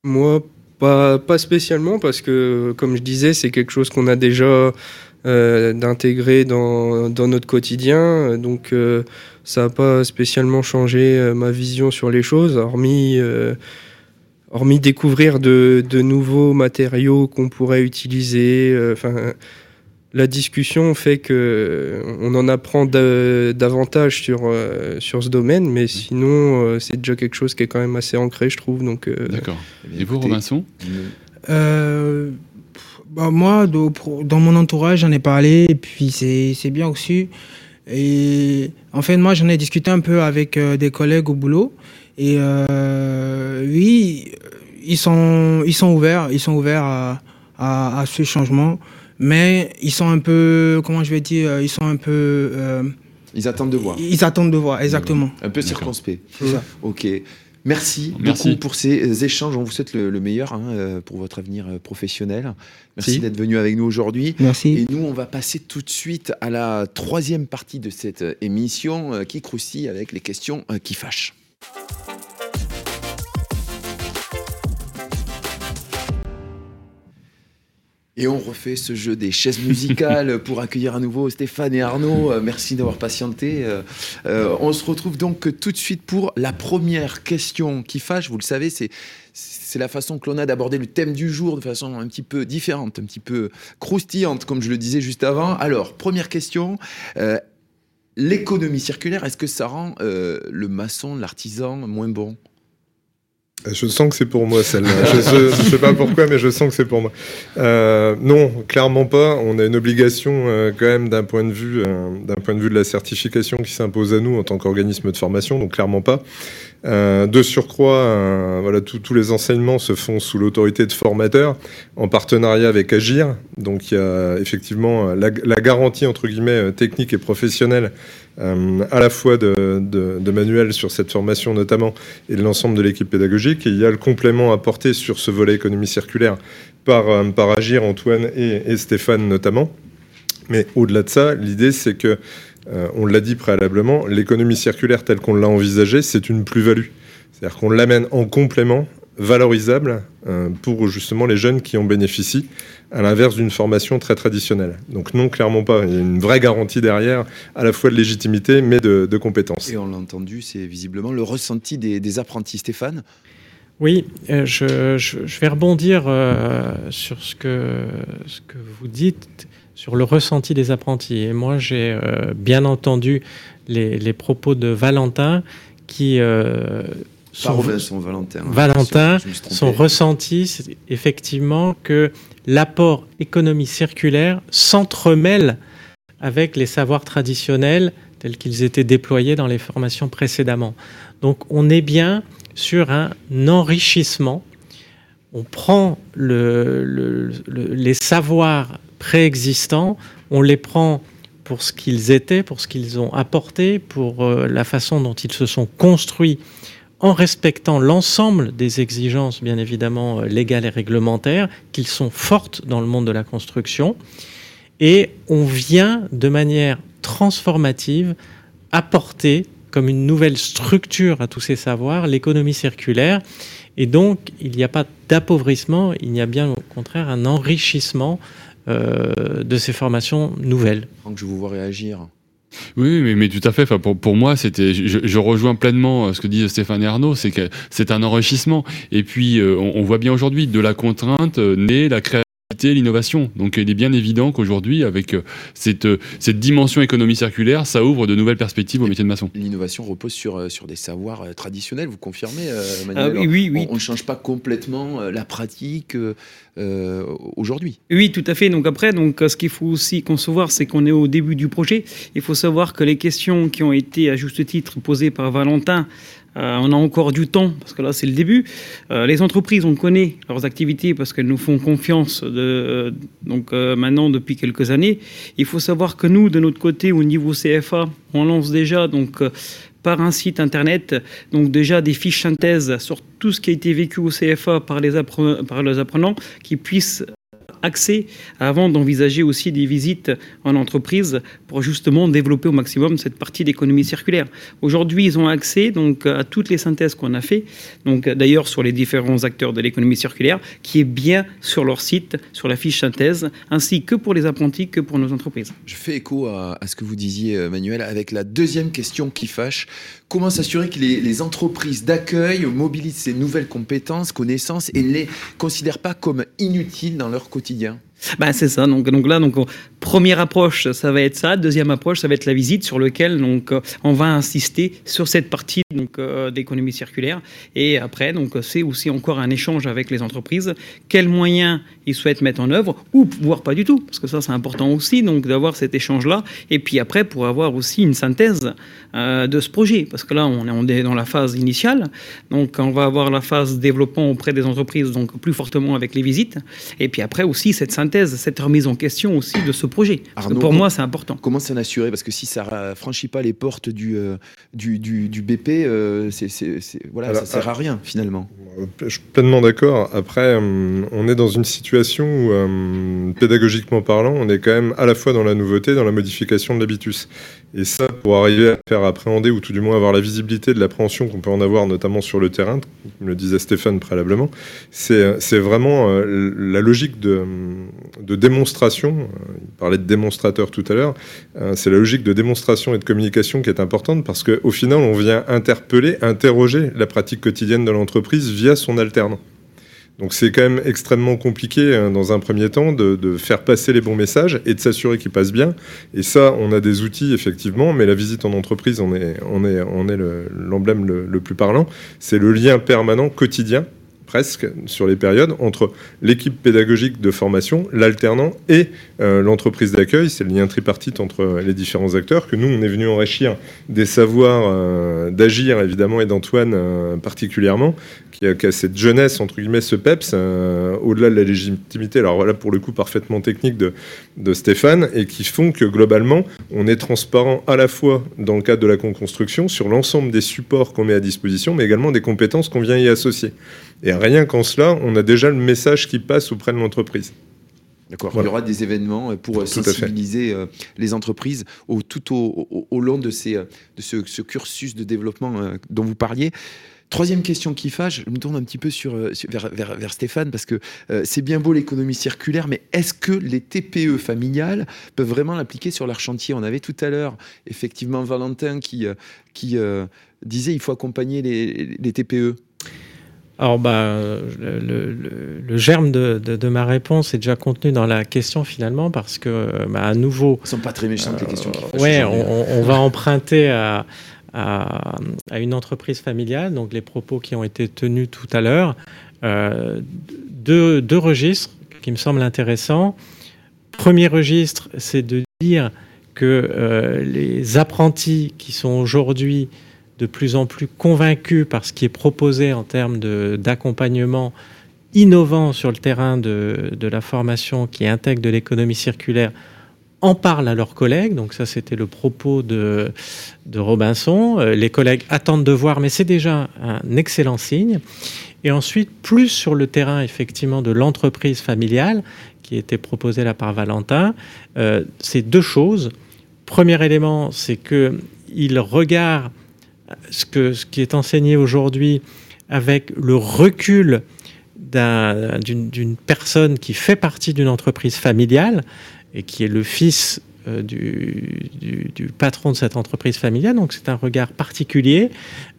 Moi, pas, spécialement, parce que, comme je disais, c'est quelque chose qu'on a déjà euh, d'intégrer dans, notre quotidien. Donc, euh, ça n'a pas spécialement changé ma vision sur les choses, hormis hormis découvrir de, de nouveaux matériaux qu'on pourrait utiliser, euh, enfin, la discussion fait que on en apprend da- davantage sur, euh, sur ce domaine, mais sinon, euh, c'est déjà quelque chose qui est quand même assez ancré, je trouve. Donc, D'accord. Eh Et vous, Robinson Euh, bah, moi, de- dans mon entourage, j'en ai parlé et puis c'est c'est bien reçu. Et en fait, moi, j'en ai discuté un peu avec euh, des collègues au boulot. Et euh, oui, ils sont, ils sont ouverts, ils sont ouverts à, à, à ce changement. Mais ils sont un peu, comment je vais dire, ils sont un peu, euh, Ils attendent de voir. ils attendent de voir, exactement. Un peu circonspect. C'est ça. Ok. Merci, Merci. beaucoup pour ces euh, échanges. On vous souhaite le, le meilleur hein, euh, pour votre avenir professionnel. Merci Si. d'être venu avec nous aujourd'hui. Merci. Et nous, on va passer tout de suite à la troisième partie de cette émission euh, qui croustille avec les questions euh, qui fâchent. Et on refait ce jeu des chaises musicales pour accueillir à nouveau Stéphane et Arnaud. Euh, Merci d'avoir patienté. Euh, euh, on se retrouve donc tout de suite pour la première question qui fâche. Vous le savez, c'est c'est la façon que l'on a d'aborder le thème du jour de façon un petit peu différente, un petit peu croustillante, comme je le disais juste avant. Alors, première question. euh, L'économie circulaire, est-ce que ça rend euh, le maçon, l'artisan moins bon? Je sens que c'est pour moi celle-là. je ne sais pas pourquoi, mais je sens que c'est pour moi. Euh, non, clairement pas. On a une obligation euh, quand même d'un point de vue, euh, d'un point de vue de la certification qui s'impose à nous en tant qu'organisme de formation. Donc clairement pas. Euh, de surcroît, euh, voilà, tous les enseignements se font sous l'autorité de formateurs en partenariat avec Agir. Donc il y a effectivement euh, la, garantie entre guillemets technique et professionnelle à la fois de, de, Manuel sur cette formation notamment et de l'ensemble de l'équipe pédagogique. Et il y a le complément apporté sur ce volet économie circulaire par, Agir, Antoine et Stéphane notamment. Mais au-delà de ça, l'idée c'est que, euh, on l'a dit préalablement, l'économie circulaire telle qu'on l'a envisagée, c'est une plus-value. C'est-à-dire qu'on l'amène en complément valorisable euh, pour justement les jeunes qui en bénéficient, à l'inverse d'une formation très traditionnelle. Donc non, clairement pas. Il y a une vraie garantie derrière, à la fois de légitimité, mais de, de compétences. Et on l'a entendu, c'est visiblement le ressenti des, des apprentis. Stéphane? Oui, euh, je, je- je vais rebondir euh, sur ce que, ce que vous dites, sur le ressenti des apprentis. Et moi, j'ai euh, bien entendu les, les propos de Valentin qui euh, Robinson, Valentin. hein. Valentin, son ressenti, c'est effectivement que l'apport économie circulaire s'entremêle avec les savoirs traditionnels tels qu'ils étaient déployés dans les formations précédemment. Donc on est bien sur un enrichissement. On prend le- le- le- les savoirs préexistants, on les prend pour ce qu'ils étaient, pour ce qu'ils ont apporté, pour euh, la façon dont ils se sont construits en respectant l'ensemble des exigences, bien évidemment, euh, légales et réglementaires, qui sont fortes dans le monde de la construction. Et on vient de manière transformative apporter comme une nouvelle structure à tous ces savoirs l'économie circulaire. Et donc, il n'y a pas d'appauvrissement, il y a bien au contraire un enrichissement de ces formations nouvelles. Franck, je vous vois réagir. Oui, mais, mais tout à fait. Enfin, pour, pour moi, c'était, je, je rejoins pleinement euh, ce que disent Stéphane et Arnaud, c'est que c'est un enrichissement. Et puis, euh, on, on voit bien aujourd'hui, de la contrainte euh, naît la créativité, l'innovation. Donc, il est bien évident qu'aujourd'hui, avec euh, cette, euh, cette dimension économie circulaire, ça ouvre de nouvelles perspectives au métier de maçon. L'innovation repose sur, euh, sur des savoirs traditionnels, vous confirmez, Ah Manuel oui, oui, oui. On ne change pas complètement la pratique euh, aujourd'hui. Oui, tout à fait. Donc après, donc ce qu'il faut aussi concevoir, c'est qu'on est au début du projet. Il faut savoir que les questions qui ont été à juste titre posées par Valentin, euh, on a encore du temps parce que là c'est le début. Euh, les entreprises, on connaît leurs activités parce qu'elles nous font confiance de, euh, donc maintenant depuis quelques années. Il faut savoir que nous, de notre côté, au niveau CFA, on lance déjà donc par un site internet, donc déjà des fiches synthèses sur tout ce qui a été vécu au CFA par les, par les apprenants qui puissent accès avant d'envisager aussi des visites en entreprise pour justement développer au maximum cette partie d'économie circulaire. Aujourd'hui, ils ont accès donc à toutes les synthèses qu'on a fait, donc d'ailleurs sur les différents acteurs de l'économie circulaire, qui est bien sur leur site, sur la fiche synthèse, ainsi que pour les apprentis que pour nos entreprises. Je fais écho à, à ce que vous disiez, euh, Manuel, avec la deuxième question qui fâche. Comment s'assurer que les, entreprises d'accueil mobilisent ces nouvelles compétences, connaissances et ne les considèrent pas comme inutiles dans leur quotidien? Ben, c'est ça. Donc, donc là, donc, on- première approche, ça va être ça. Deuxième approche, ça va être la visite sur lequel donc, euh, on va insister sur cette partie euh, d'économie circulaire. Et après, c'est aussi encore un échange avec les entreprises. Quels moyens ils souhaitent mettre en œuvre ou voire pas du tout. Parce que ça, c'est important aussi, donc, d'avoir cet échange-là. Et puis après, pour avoir aussi une synthèse euh, de ce projet. Parce que là, on est, on est dans la phase initiale. Donc, on va avoir la phase développement auprès des entreprises, donc plus fortement avec les visites. Et puis après aussi cette synthèse, cette remise en question aussi de ce projet. Parce que Arnaud, pour moi, c'est important. Comment s'en assurer? Parce que si ça ra- franchit pas les portes du, euh, du, du, du BP, euh, c'est, c'est- c'est- voilà, Alors, ça sert à rien finalement. Je suis pleinement d'accord. Après, hum, on est dans une situation où, hum, pédagogiquement parlant, on est quand même à la fois dans la nouveauté, dans la modification de l'habitus. Et ça, pour arriver à faire appréhender, ou tout du moins avoir la visibilité de l'appréhension qu'on peut en avoir, notamment sur le terrain, comme le disait Stéphane préalablement, c'est c'est vraiment euh, la logique de, démonstration. Euh, Il parlait de démonstrateur tout à l'heure. Euh, C'est la logique de démonstration et de communication qui est importante parce qu'au final, on vient interpeller, interroger la pratique quotidienne de l'entreprise via son alternant. Donc c'est quand même extrêmement compliqué hein, dans un premier temps de, de faire passer les bons messages et de s'assurer qu'ils passent bien. Et ça, on a des outils effectivement, mais la visite en entreprise, on est, on est, on est le- l'emblème le, le plus parlant. C'est le lien permanent, quotidien, presque sur les périodes entre l'équipe pédagogique de formation, l'alternant et euh, l'entreprise d'accueil. C'est le lien tripartite entre les différents acteurs que nous, on est venu enrichir des savoirs euh, d'agir évidemment et d'Antoine euh, particulièrement, qui a, cette jeunesse entre guillemets, ce peps euh, au-delà de la légitimité. Alors voilà pour le coup parfaitement technique de, de Stéphane et qui font que globalement on est transparent à la fois dans le cadre de la co-construction sur l'ensemble des supports qu'on met à disposition, mais également des compétences qu'on vient y associer. Et rien qu'en cela, on a déjà le message qui passe auprès de l'entreprise. D'accord. Voilà. Il y aura des événements euh, pour euh, Tout sensibiliser euh, les entreprises au, tout au, au- au long de, ces, de ce, ce cursus de développement dont vous parliez. Troisième question qui fâche, je me tourne un petit peu sur, sur- vers, vers- vers Stéphane, parce que euh, c'est bien beau l'économie circulaire, mais est-ce que les TPE familiales peuvent vraiment l'appliquer sur leur chantier? On avait tout à l'heure, effectivement, Valentin qui, qui euh, disait il faut accompagner les, les TPE. Alors, bah, le, le- le- le germe de, de- de ma réponse est déjà contenu dans la question finalement, parce que, bah, à nouveau, Elles sont pas très méchantes les questions qui fâchent ouais, hein. on, on- on va emprunter à, à, à une entreprise familiale, donc les propos qui ont été tenus tout à l'heure. Euh, deux, deux registres qui me semblent intéressants. Premier registre, c'est de dire que euh, les apprentis qui sont aujourd'hui de plus en plus convaincus par ce qui est proposé en termes d'accompagnement innovant sur le terrain de, la formation qui intègre de l'économie circulaire en parlent à leurs collègues. Donc ça, c'était le propos de, Robinson. Euh, les collègues attendent de voir, mais c'est déjà un excellent signe. Et ensuite, plus sur le terrain, effectivement, de l'entreprise familiale, qui était proposée là par Valentin, euh, c'est deux choses. Premier élément, c'est qu'il regarde ce, que, ce qui est enseigné aujourd'hui avec le recul d'un- d'une personne qui fait partie d'une entreprise familiale et qui est le fils euh, du patron de cette entreprise familiale. Donc c'est un regard particulier.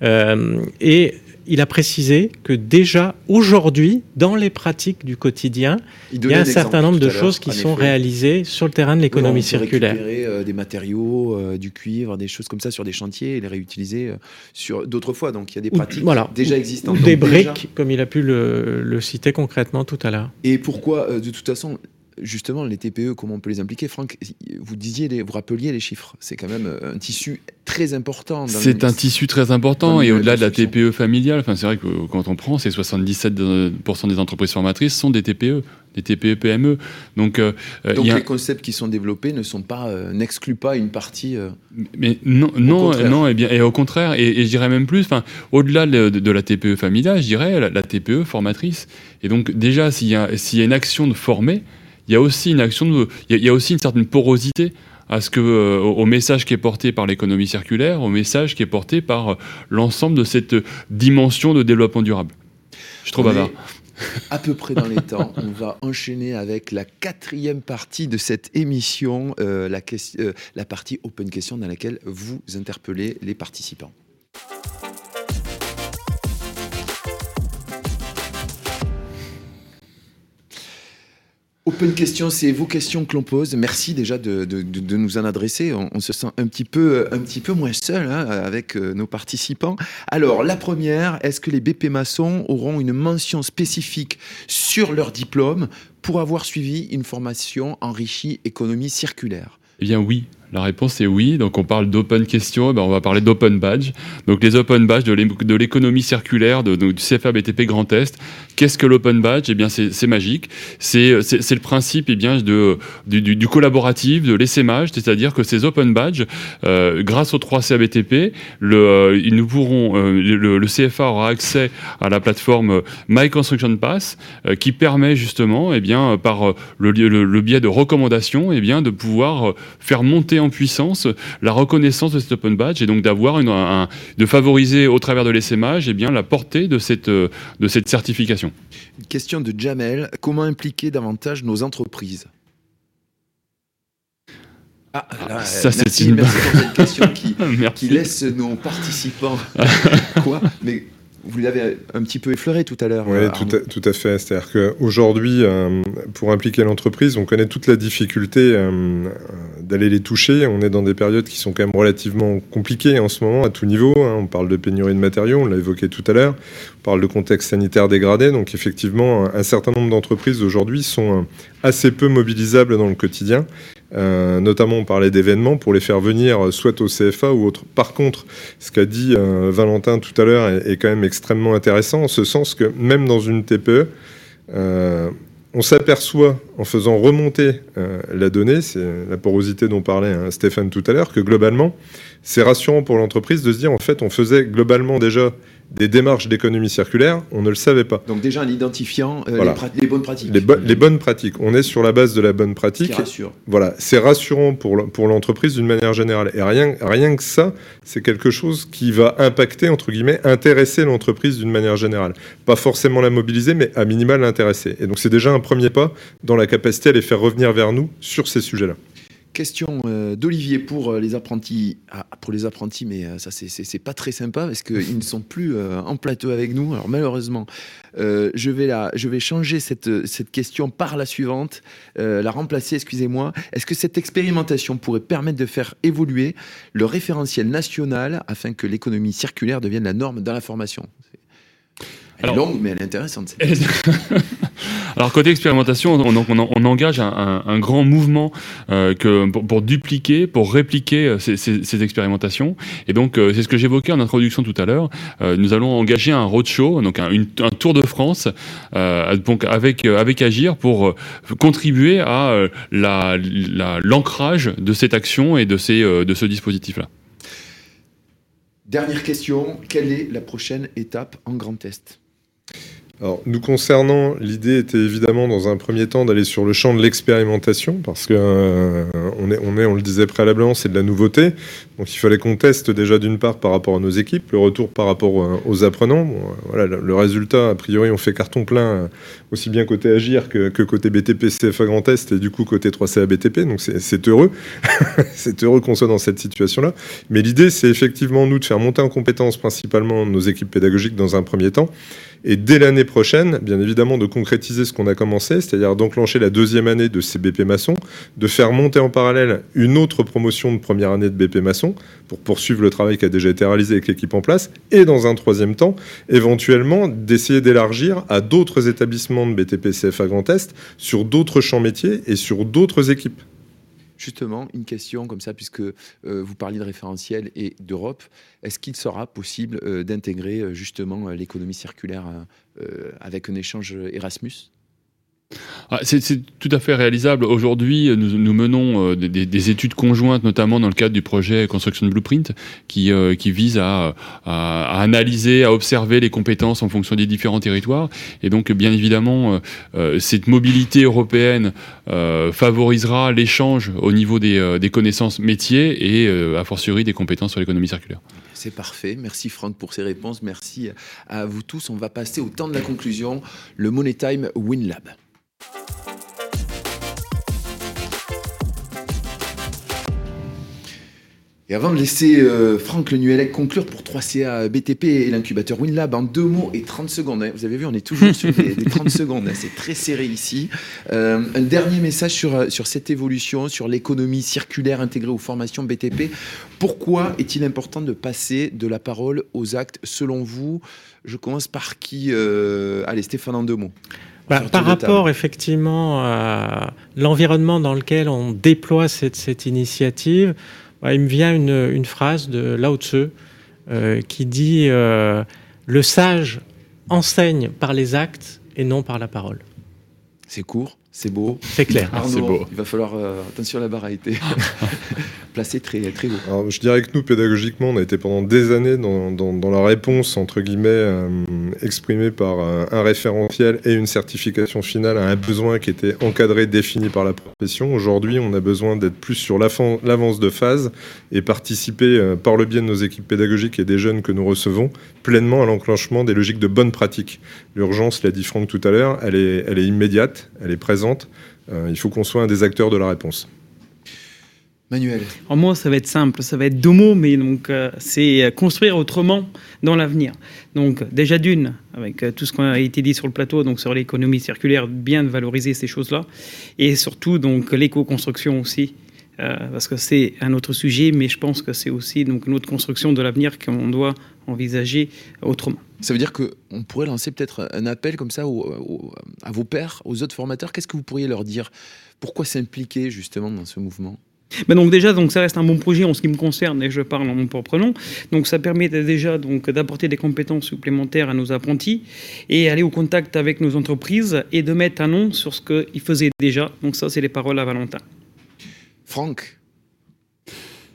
Euh, et il a précisé que déjà aujourd'hui, dans les pratiques du quotidien, il y a un certain nombre de choses qui sont effet. réalisées sur le terrain de l'économie circulaire. récupérer euh, des matériaux, euh, du cuivre, des choses comme ça sur des chantiers et les réutiliser euh, sur d'autres fois. Donc il y a des Ou- pratiques voilà. déjà Ou existantes. des Donc, déjà- briques, comme il a pu le, le citer concrètement tout à l'heure. Et pourquoi, de toute façon, justement, les TPE, comment on peut les impliquer Franck, vous disiez, les- vous rappeliez les chiffres. C'est quand même euh, un tissu très important. C'est un tissu très important et au-delà de la. TPE familiale, enfin, c'est vrai que quand on prend, c'est 77% des entreprises formatrices sont des TPE, des TPE PME. Donc, euh, euh, a- les concepts qui sont développés ne sont pas, euh, n'excluent pas une partie. euh, Mais non, non, non, et bien, et au contraire, et, et je dirais même plus, enfin, au-delà de, de la TPE familiale, je dirais la, la TPE formatrice. Et donc déjà, s'il y a, s'il y a une action de former, il y a aussi une action de, il y a, il y a aussi une certaine porosité à ce que, euh, au, message qui est porté par l'économie circulaire, au message qui est porté par euh, l'ensemble de cette dimension de développement durable. Je suis trop bavard. à peu près dans les temps. On va enchaîner avec la quatrième partie de cette émission, euh, euh, la partie open question dans laquelle vous interpellez les participants. Open question, c'est vos questions que l'on pose. Merci déjà de, de- nous en adresser. On, on se sent un petit peu, un petit peu moins seul hein, avec euh, nos participants. Alors, la première, est-ce que les BP maçons auront une mention spécifique sur leur diplôme pour avoir suivi une formation enrichie économie circulaire? Eh bien oui, la réponse est oui. Donc on parle d'open question, ben on va parler d'open badge. Donc les open badge de l'é- de l'économie circulaire de, du CFA BTP Grand Est. Qu'est-ce que l'open badge? Eh bien c'est magique. C'est le principe eh bien de du, collaboratif, de l'essaimage, c'est-à-dire que ces open badges, euh, grâce aux 3 CABTP, le, euh, ils nous pourront euh, le, CFA aura accès à la plateforme My Construction Pass qui permet justement eh bien par le, le- biais de recommandations eh bien de pouvoir faire monter en puissance la reconnaissance de cet open badge et donc d'avoir une un- de favoriser au travers de l'essaimage eh bien la portée de cette euh, de cette certification. Une question de Jamel. Comment impliquer davantage nos entreprises? Ah, là, ça, euh, c'est merci, une- merci pour cette question qui, qui laisse nos participants. Quoi? Mais vous l'avez un petit peu effleuré tout à l'heure. Oui, euh, tout à, tout à fait. C'est-à-dire qu'aujourd'hui, euh, pour impliquer l'entreprise, on connaît toute la difficulté euh, d'aller les toucher. On est dans des périodes qui sont quand même relativement compliquées en ce moment, à tout niveau. hein. On parle de pénurie de matériaux, on l'a évoqué tout à l'heure. On parle de contexte sanitaire dégradé. Donc effectivement, un, certain nombre d'entreprises aujourd'hui sont assez peu mobilisables dans le quotidien. Euh, notamment, on parlait d'événements pour les faire venir euh, soit au CFA ou autre. Par contre, ce qu'a dit euh, Valentin tout à l'heure est, quand même extrêmement intéressant, en ce sens que même dans une TPE, on s'aperçoit en faisant remonter la donnée, c'est la porosité dont parlait hein, Stéphane tout à l'heure, que globalement, c'est rassurant pour l'entreprise de se dire en fait, on faisait globalement déjà des démarches d'économie circulaire, on ne le savait pas. Donc déjà en identifiant euh, Voilà. les, bonnes pratiques. Les, bo- les bonnes pratiques, on est sur la base de la bonne pratique. rassure. Voilà, c'est rassurant pour l'entreprise d'une manière générale. Et rien, rien que ça, c'est quelque chose qui va impacter, entre guillemets, intéresser l'entreprise d'une manière générale. Pas forcément la mobiliser, mais à minima l'intéresser. Et donc c'est déjà un premier pas dans la capacité à les faire revenir vers nous sur ces sujets-là. Question euh, d'Olivier pour euh, les apprentis. Ah, pour les apprentis, mais euh, ça c'est- pas très sympa parce qu'ils ne sont plus en plateau avec nous. Alors malheureusement, euh, je vais la, je vais changer cette cette question par la suivante, euh, la remplacer. Excusez-moi. Est-ce que cette expérimentation pourrait permettre de faire évoluer le référentiel national afin que l'économie circulaire devienne la norme dans la formation? Elle est Alors- longue, mais elle est intéressante. cette Alors côté expérimentation, on, on- on- on engage un, un- un grand mouvement euh, que, pour, pour dupliquer, pour répliquer euh, ces, ces- ces expérimentations. Et donc euh, c'est ce que j'évoquais en introduction tout à l'heure. Euh, nous allons engager un roadshow, donc un, une- un tour de France, euh, donc avec euh, avec Agir pour euh, contribuer à euh, la- la- l'ancrage de cette action et de ces euh, de ce dispositif là. Dernière question. Quelle est la prochaine étape en Grand Est Alors, nous concernant, l'idée était évidemment dans un premier temps d'aller sur le champ de l'expérimentation, parce que euh, on, est, on est, on le disait préalablement, c'est de la nouveauté. Donc il fallait qu'on teste déjà d'une part par rapport à nos équipes, le retour par rapport aux apprenants. Euh, voilà, le, résultat, a priori, on fait carton plein, euh, aussi bien côté Agir que, côté BTP CFA Grand Est et du coup côté 3CA BTP. Donc c'est heureux, c'est heureux qu'on soit dans cette situation-là. Mais l'idée, c'est effectivement nous de faire monter en compétence principalement nos équipes pédagogiques dans un premier temps. Et dès l'année prochaine, bien évidemment, de concrétiser ce qu'on a commencé, c'est-à-dire d'enclencher la deuxième année de ces BP maçons, de faire monter en parallèle une autre promotion de première année de BP maçon pour poursuivre le travail qui a déjà été réalisé avec l'équipe en place, et dans un troisième temps, éventuellement d'essayer d'élargir à d'autres établissements de BTP CFA Grand Est sur d'autres champs métiers et sur d'autres équipes. Justement, une question comme ça, puisque euh, vous parliez de référentiel et d'Europe, est-ce qu'il sera possible euh, d'intégrer euh, justement l'économie circulaire avec un échange Erasmus? Ah, c'est tout à fait réalisable. Aujourd'hui, nous, nous menons euh, des, des- des études conjointes, notamment dans le cadre du projet Construction Blueprint, qui, euh, vise à, analyser, à observer les compétences en fonction des différents territoires. Et donc, bien évidemment, euh, euh, cette mobilité européenne euh, favorisera l'échange au niveau des, euh, connaissances métiers et, euh, a fortiori, des compétences sur l'économie circulaire. C'est parfait. Merci Franck pour ces réponses. Merci à vous tous. On va passer au temps de la conclusion, le Money Time WinLab. Et avant de laisser euh, Franck Le Nuellec conclure pour 3CA BTP et l'incubateur WinLab en deux mots et 30 secondes. hein. Vous avez vu, on est toujours sur des, des 30 secondes. hein. C'est très serré ici. Euh, un dernier message sur, euh, sur cette évolution, sur l'économie circulaire intégrée aux formations BTP. Pourquoi est-il important de passer de la parole aux actes selon vous? Je commence par qui euh, Allez, Stéphane, en deux mots. Bah, par table. rapport effectivement à l'environnement dans lequel on déploie cette, cette initiative, il me vient une, phrase de Lao Tzu euh, qui dit euh, Le sage enseigne par les actes et non par la parole. C'est court, c'est beau. C'est clair. Arnaud, c'est beau. il va falloir. euh, attention, la barre a été placée très, très haut. Alors, je dirais que nous, pédagogiquement, on a été pendant des années dans, dans- dans la réponse, entre guillemets, euh, exprimée par un, un référentiel et une certification finale à un besoin qui était encadré, défini par la profession. Aujourd'hui, on a besoin d'être plus sur l'avance de phase et participer, euh, par le biais de nos équipes pédagogiques et des jeunes que nous recevons, pleinement à l'enclenchement des logiques de bonne pratique. L'urgence, l'a dit Franck tout à l'heure, elle est, elle est immédiate, elle est présente. Euh, il faut qu'on soit un des acteurs de la réponse. Manuel. En moi, ça va être simple, ça va être deux mots, mais donc euh, c'est euh, construire autrement dans l'avenir. Donc déjà d'une, avec euh, tout ce qui a été dit sur le plateau, donc sur l'économie circulaire, bien de valoriser ces choses-là, et surtout donc l'éco-construction aussi, euh, parce que c'est un autre sujet, mais je pense que c'est aussi donc notre construction de l'avenir qu'on doit envisager autrement. Ça veut dire qu'on pourrait lancer peut-être un appel comme ça au- au- à vos pairs, aux autres formateurs. Qu'est-ce que vous pourriez leur dire? Pourquoi s'impliquer justement dans ce mouvement? Mais donc déjà, donc ça reste un bon projet en ce qui me concerne et je parle en mon propre nom. Donc ça permet déjà donc d'apporter des compétences supplémentaires à nos apprentis et aller au contact avec nos entreprises et de mettre un nom sur ce qu'ils faisaient déjà. Donc ça, c'est les paroles à Valentin. Franck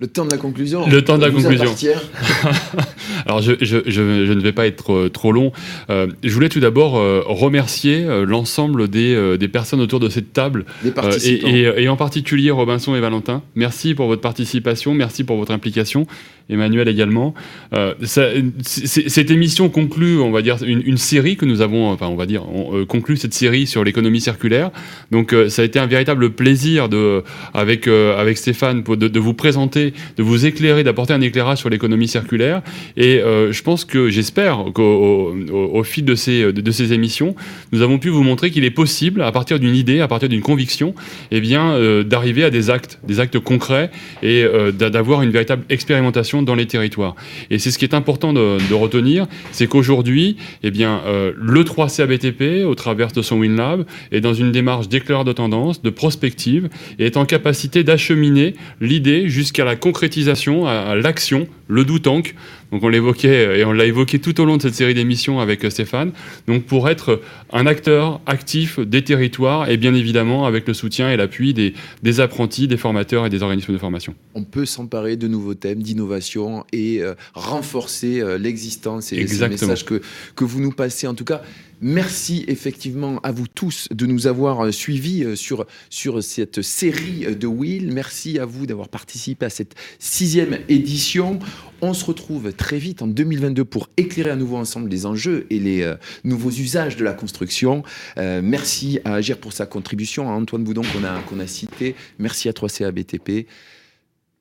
le temps de la conclusion. Le temps de la Vous conclusion. appartient. Alors, je, je, je, je ne vais pas être euh, trop long. Euh, je voulais tout d'abord euh, remercier l'ensemble des, des personnes autour de cette table, Des participants. et, et- et en particulier Robinson et Valentin. Merci pour votre participation, merci pour votre implication. Emmanuel également. Euh, ça- cette émission conclut, on va dire, une, une série que nous avons, enfin, on va dire, on conclut cette série sur l'économie circulaire. Donc, ça a été un véritable plaisir de, avec, avec Stéphane de vous présenter, de vous éclairer, d'apporter un éclairage sur l'économie circulaire. Et euh, je pense que, j'espère qu'au au, au- fil de ces, de, ces émissions, nous avons pu vous montrer qu'il est possible, à partir d'une idée, à partir d'une conviction, eh bien, euh, d'arriver à des actes, des actes concrets et euh, d'a- d'avoir une véritable expérimentation dans les territoires. Et c'est ce qui est important de, de retenir, c'est qu'aujourd'hui, eh bien, euh, le 3CABTP, au travers de son WinLab, est dans une démarche d'éclaireur de tendance, de prospective, et est en capacité d'acheminer l'idée jusqu'à la concrétisation, à, à l'action, le do tank. Donc on l'évoquait et on l'a évoqué tout au long de cette série d'émissions avec euh, Stéphane. Donc pour être un acteur actif des territoires et bien évidemment avec le soutien et l'appui des, des apprentis, des formateurs et des organismes de formation. On peut s'emparer de nouveaux thèmes, d'innovation et euh, renforcer euh, l'existence et Exactement. messages que, que vous nous passez. En tout cas, merci effectivement à vous tous de nous avoir euh, suivis euh, sur, sur cette série euh, de Will. Merci à vous d'avoir participé à cette sixième édition. On se retrouve très vite en 2022 pour éclairer à nouveau ensemble les enjeux et les euh, nouveaux usages de la construction. Euh, merci à Agir pour sa contribution, à Antoine Boudon qu'on a, qu'on a cité. Merci à 3CA BTP.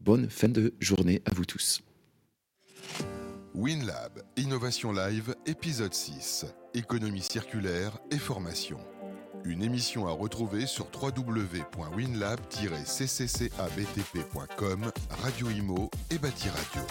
Bonne fin de journée à vous tous. WinLab, Innovation Live, épisode 6. Économie circulaire et formation. Une émission à retrouver sur www.winlab-cccabtp.com, Radio Imo et Bâti Radio.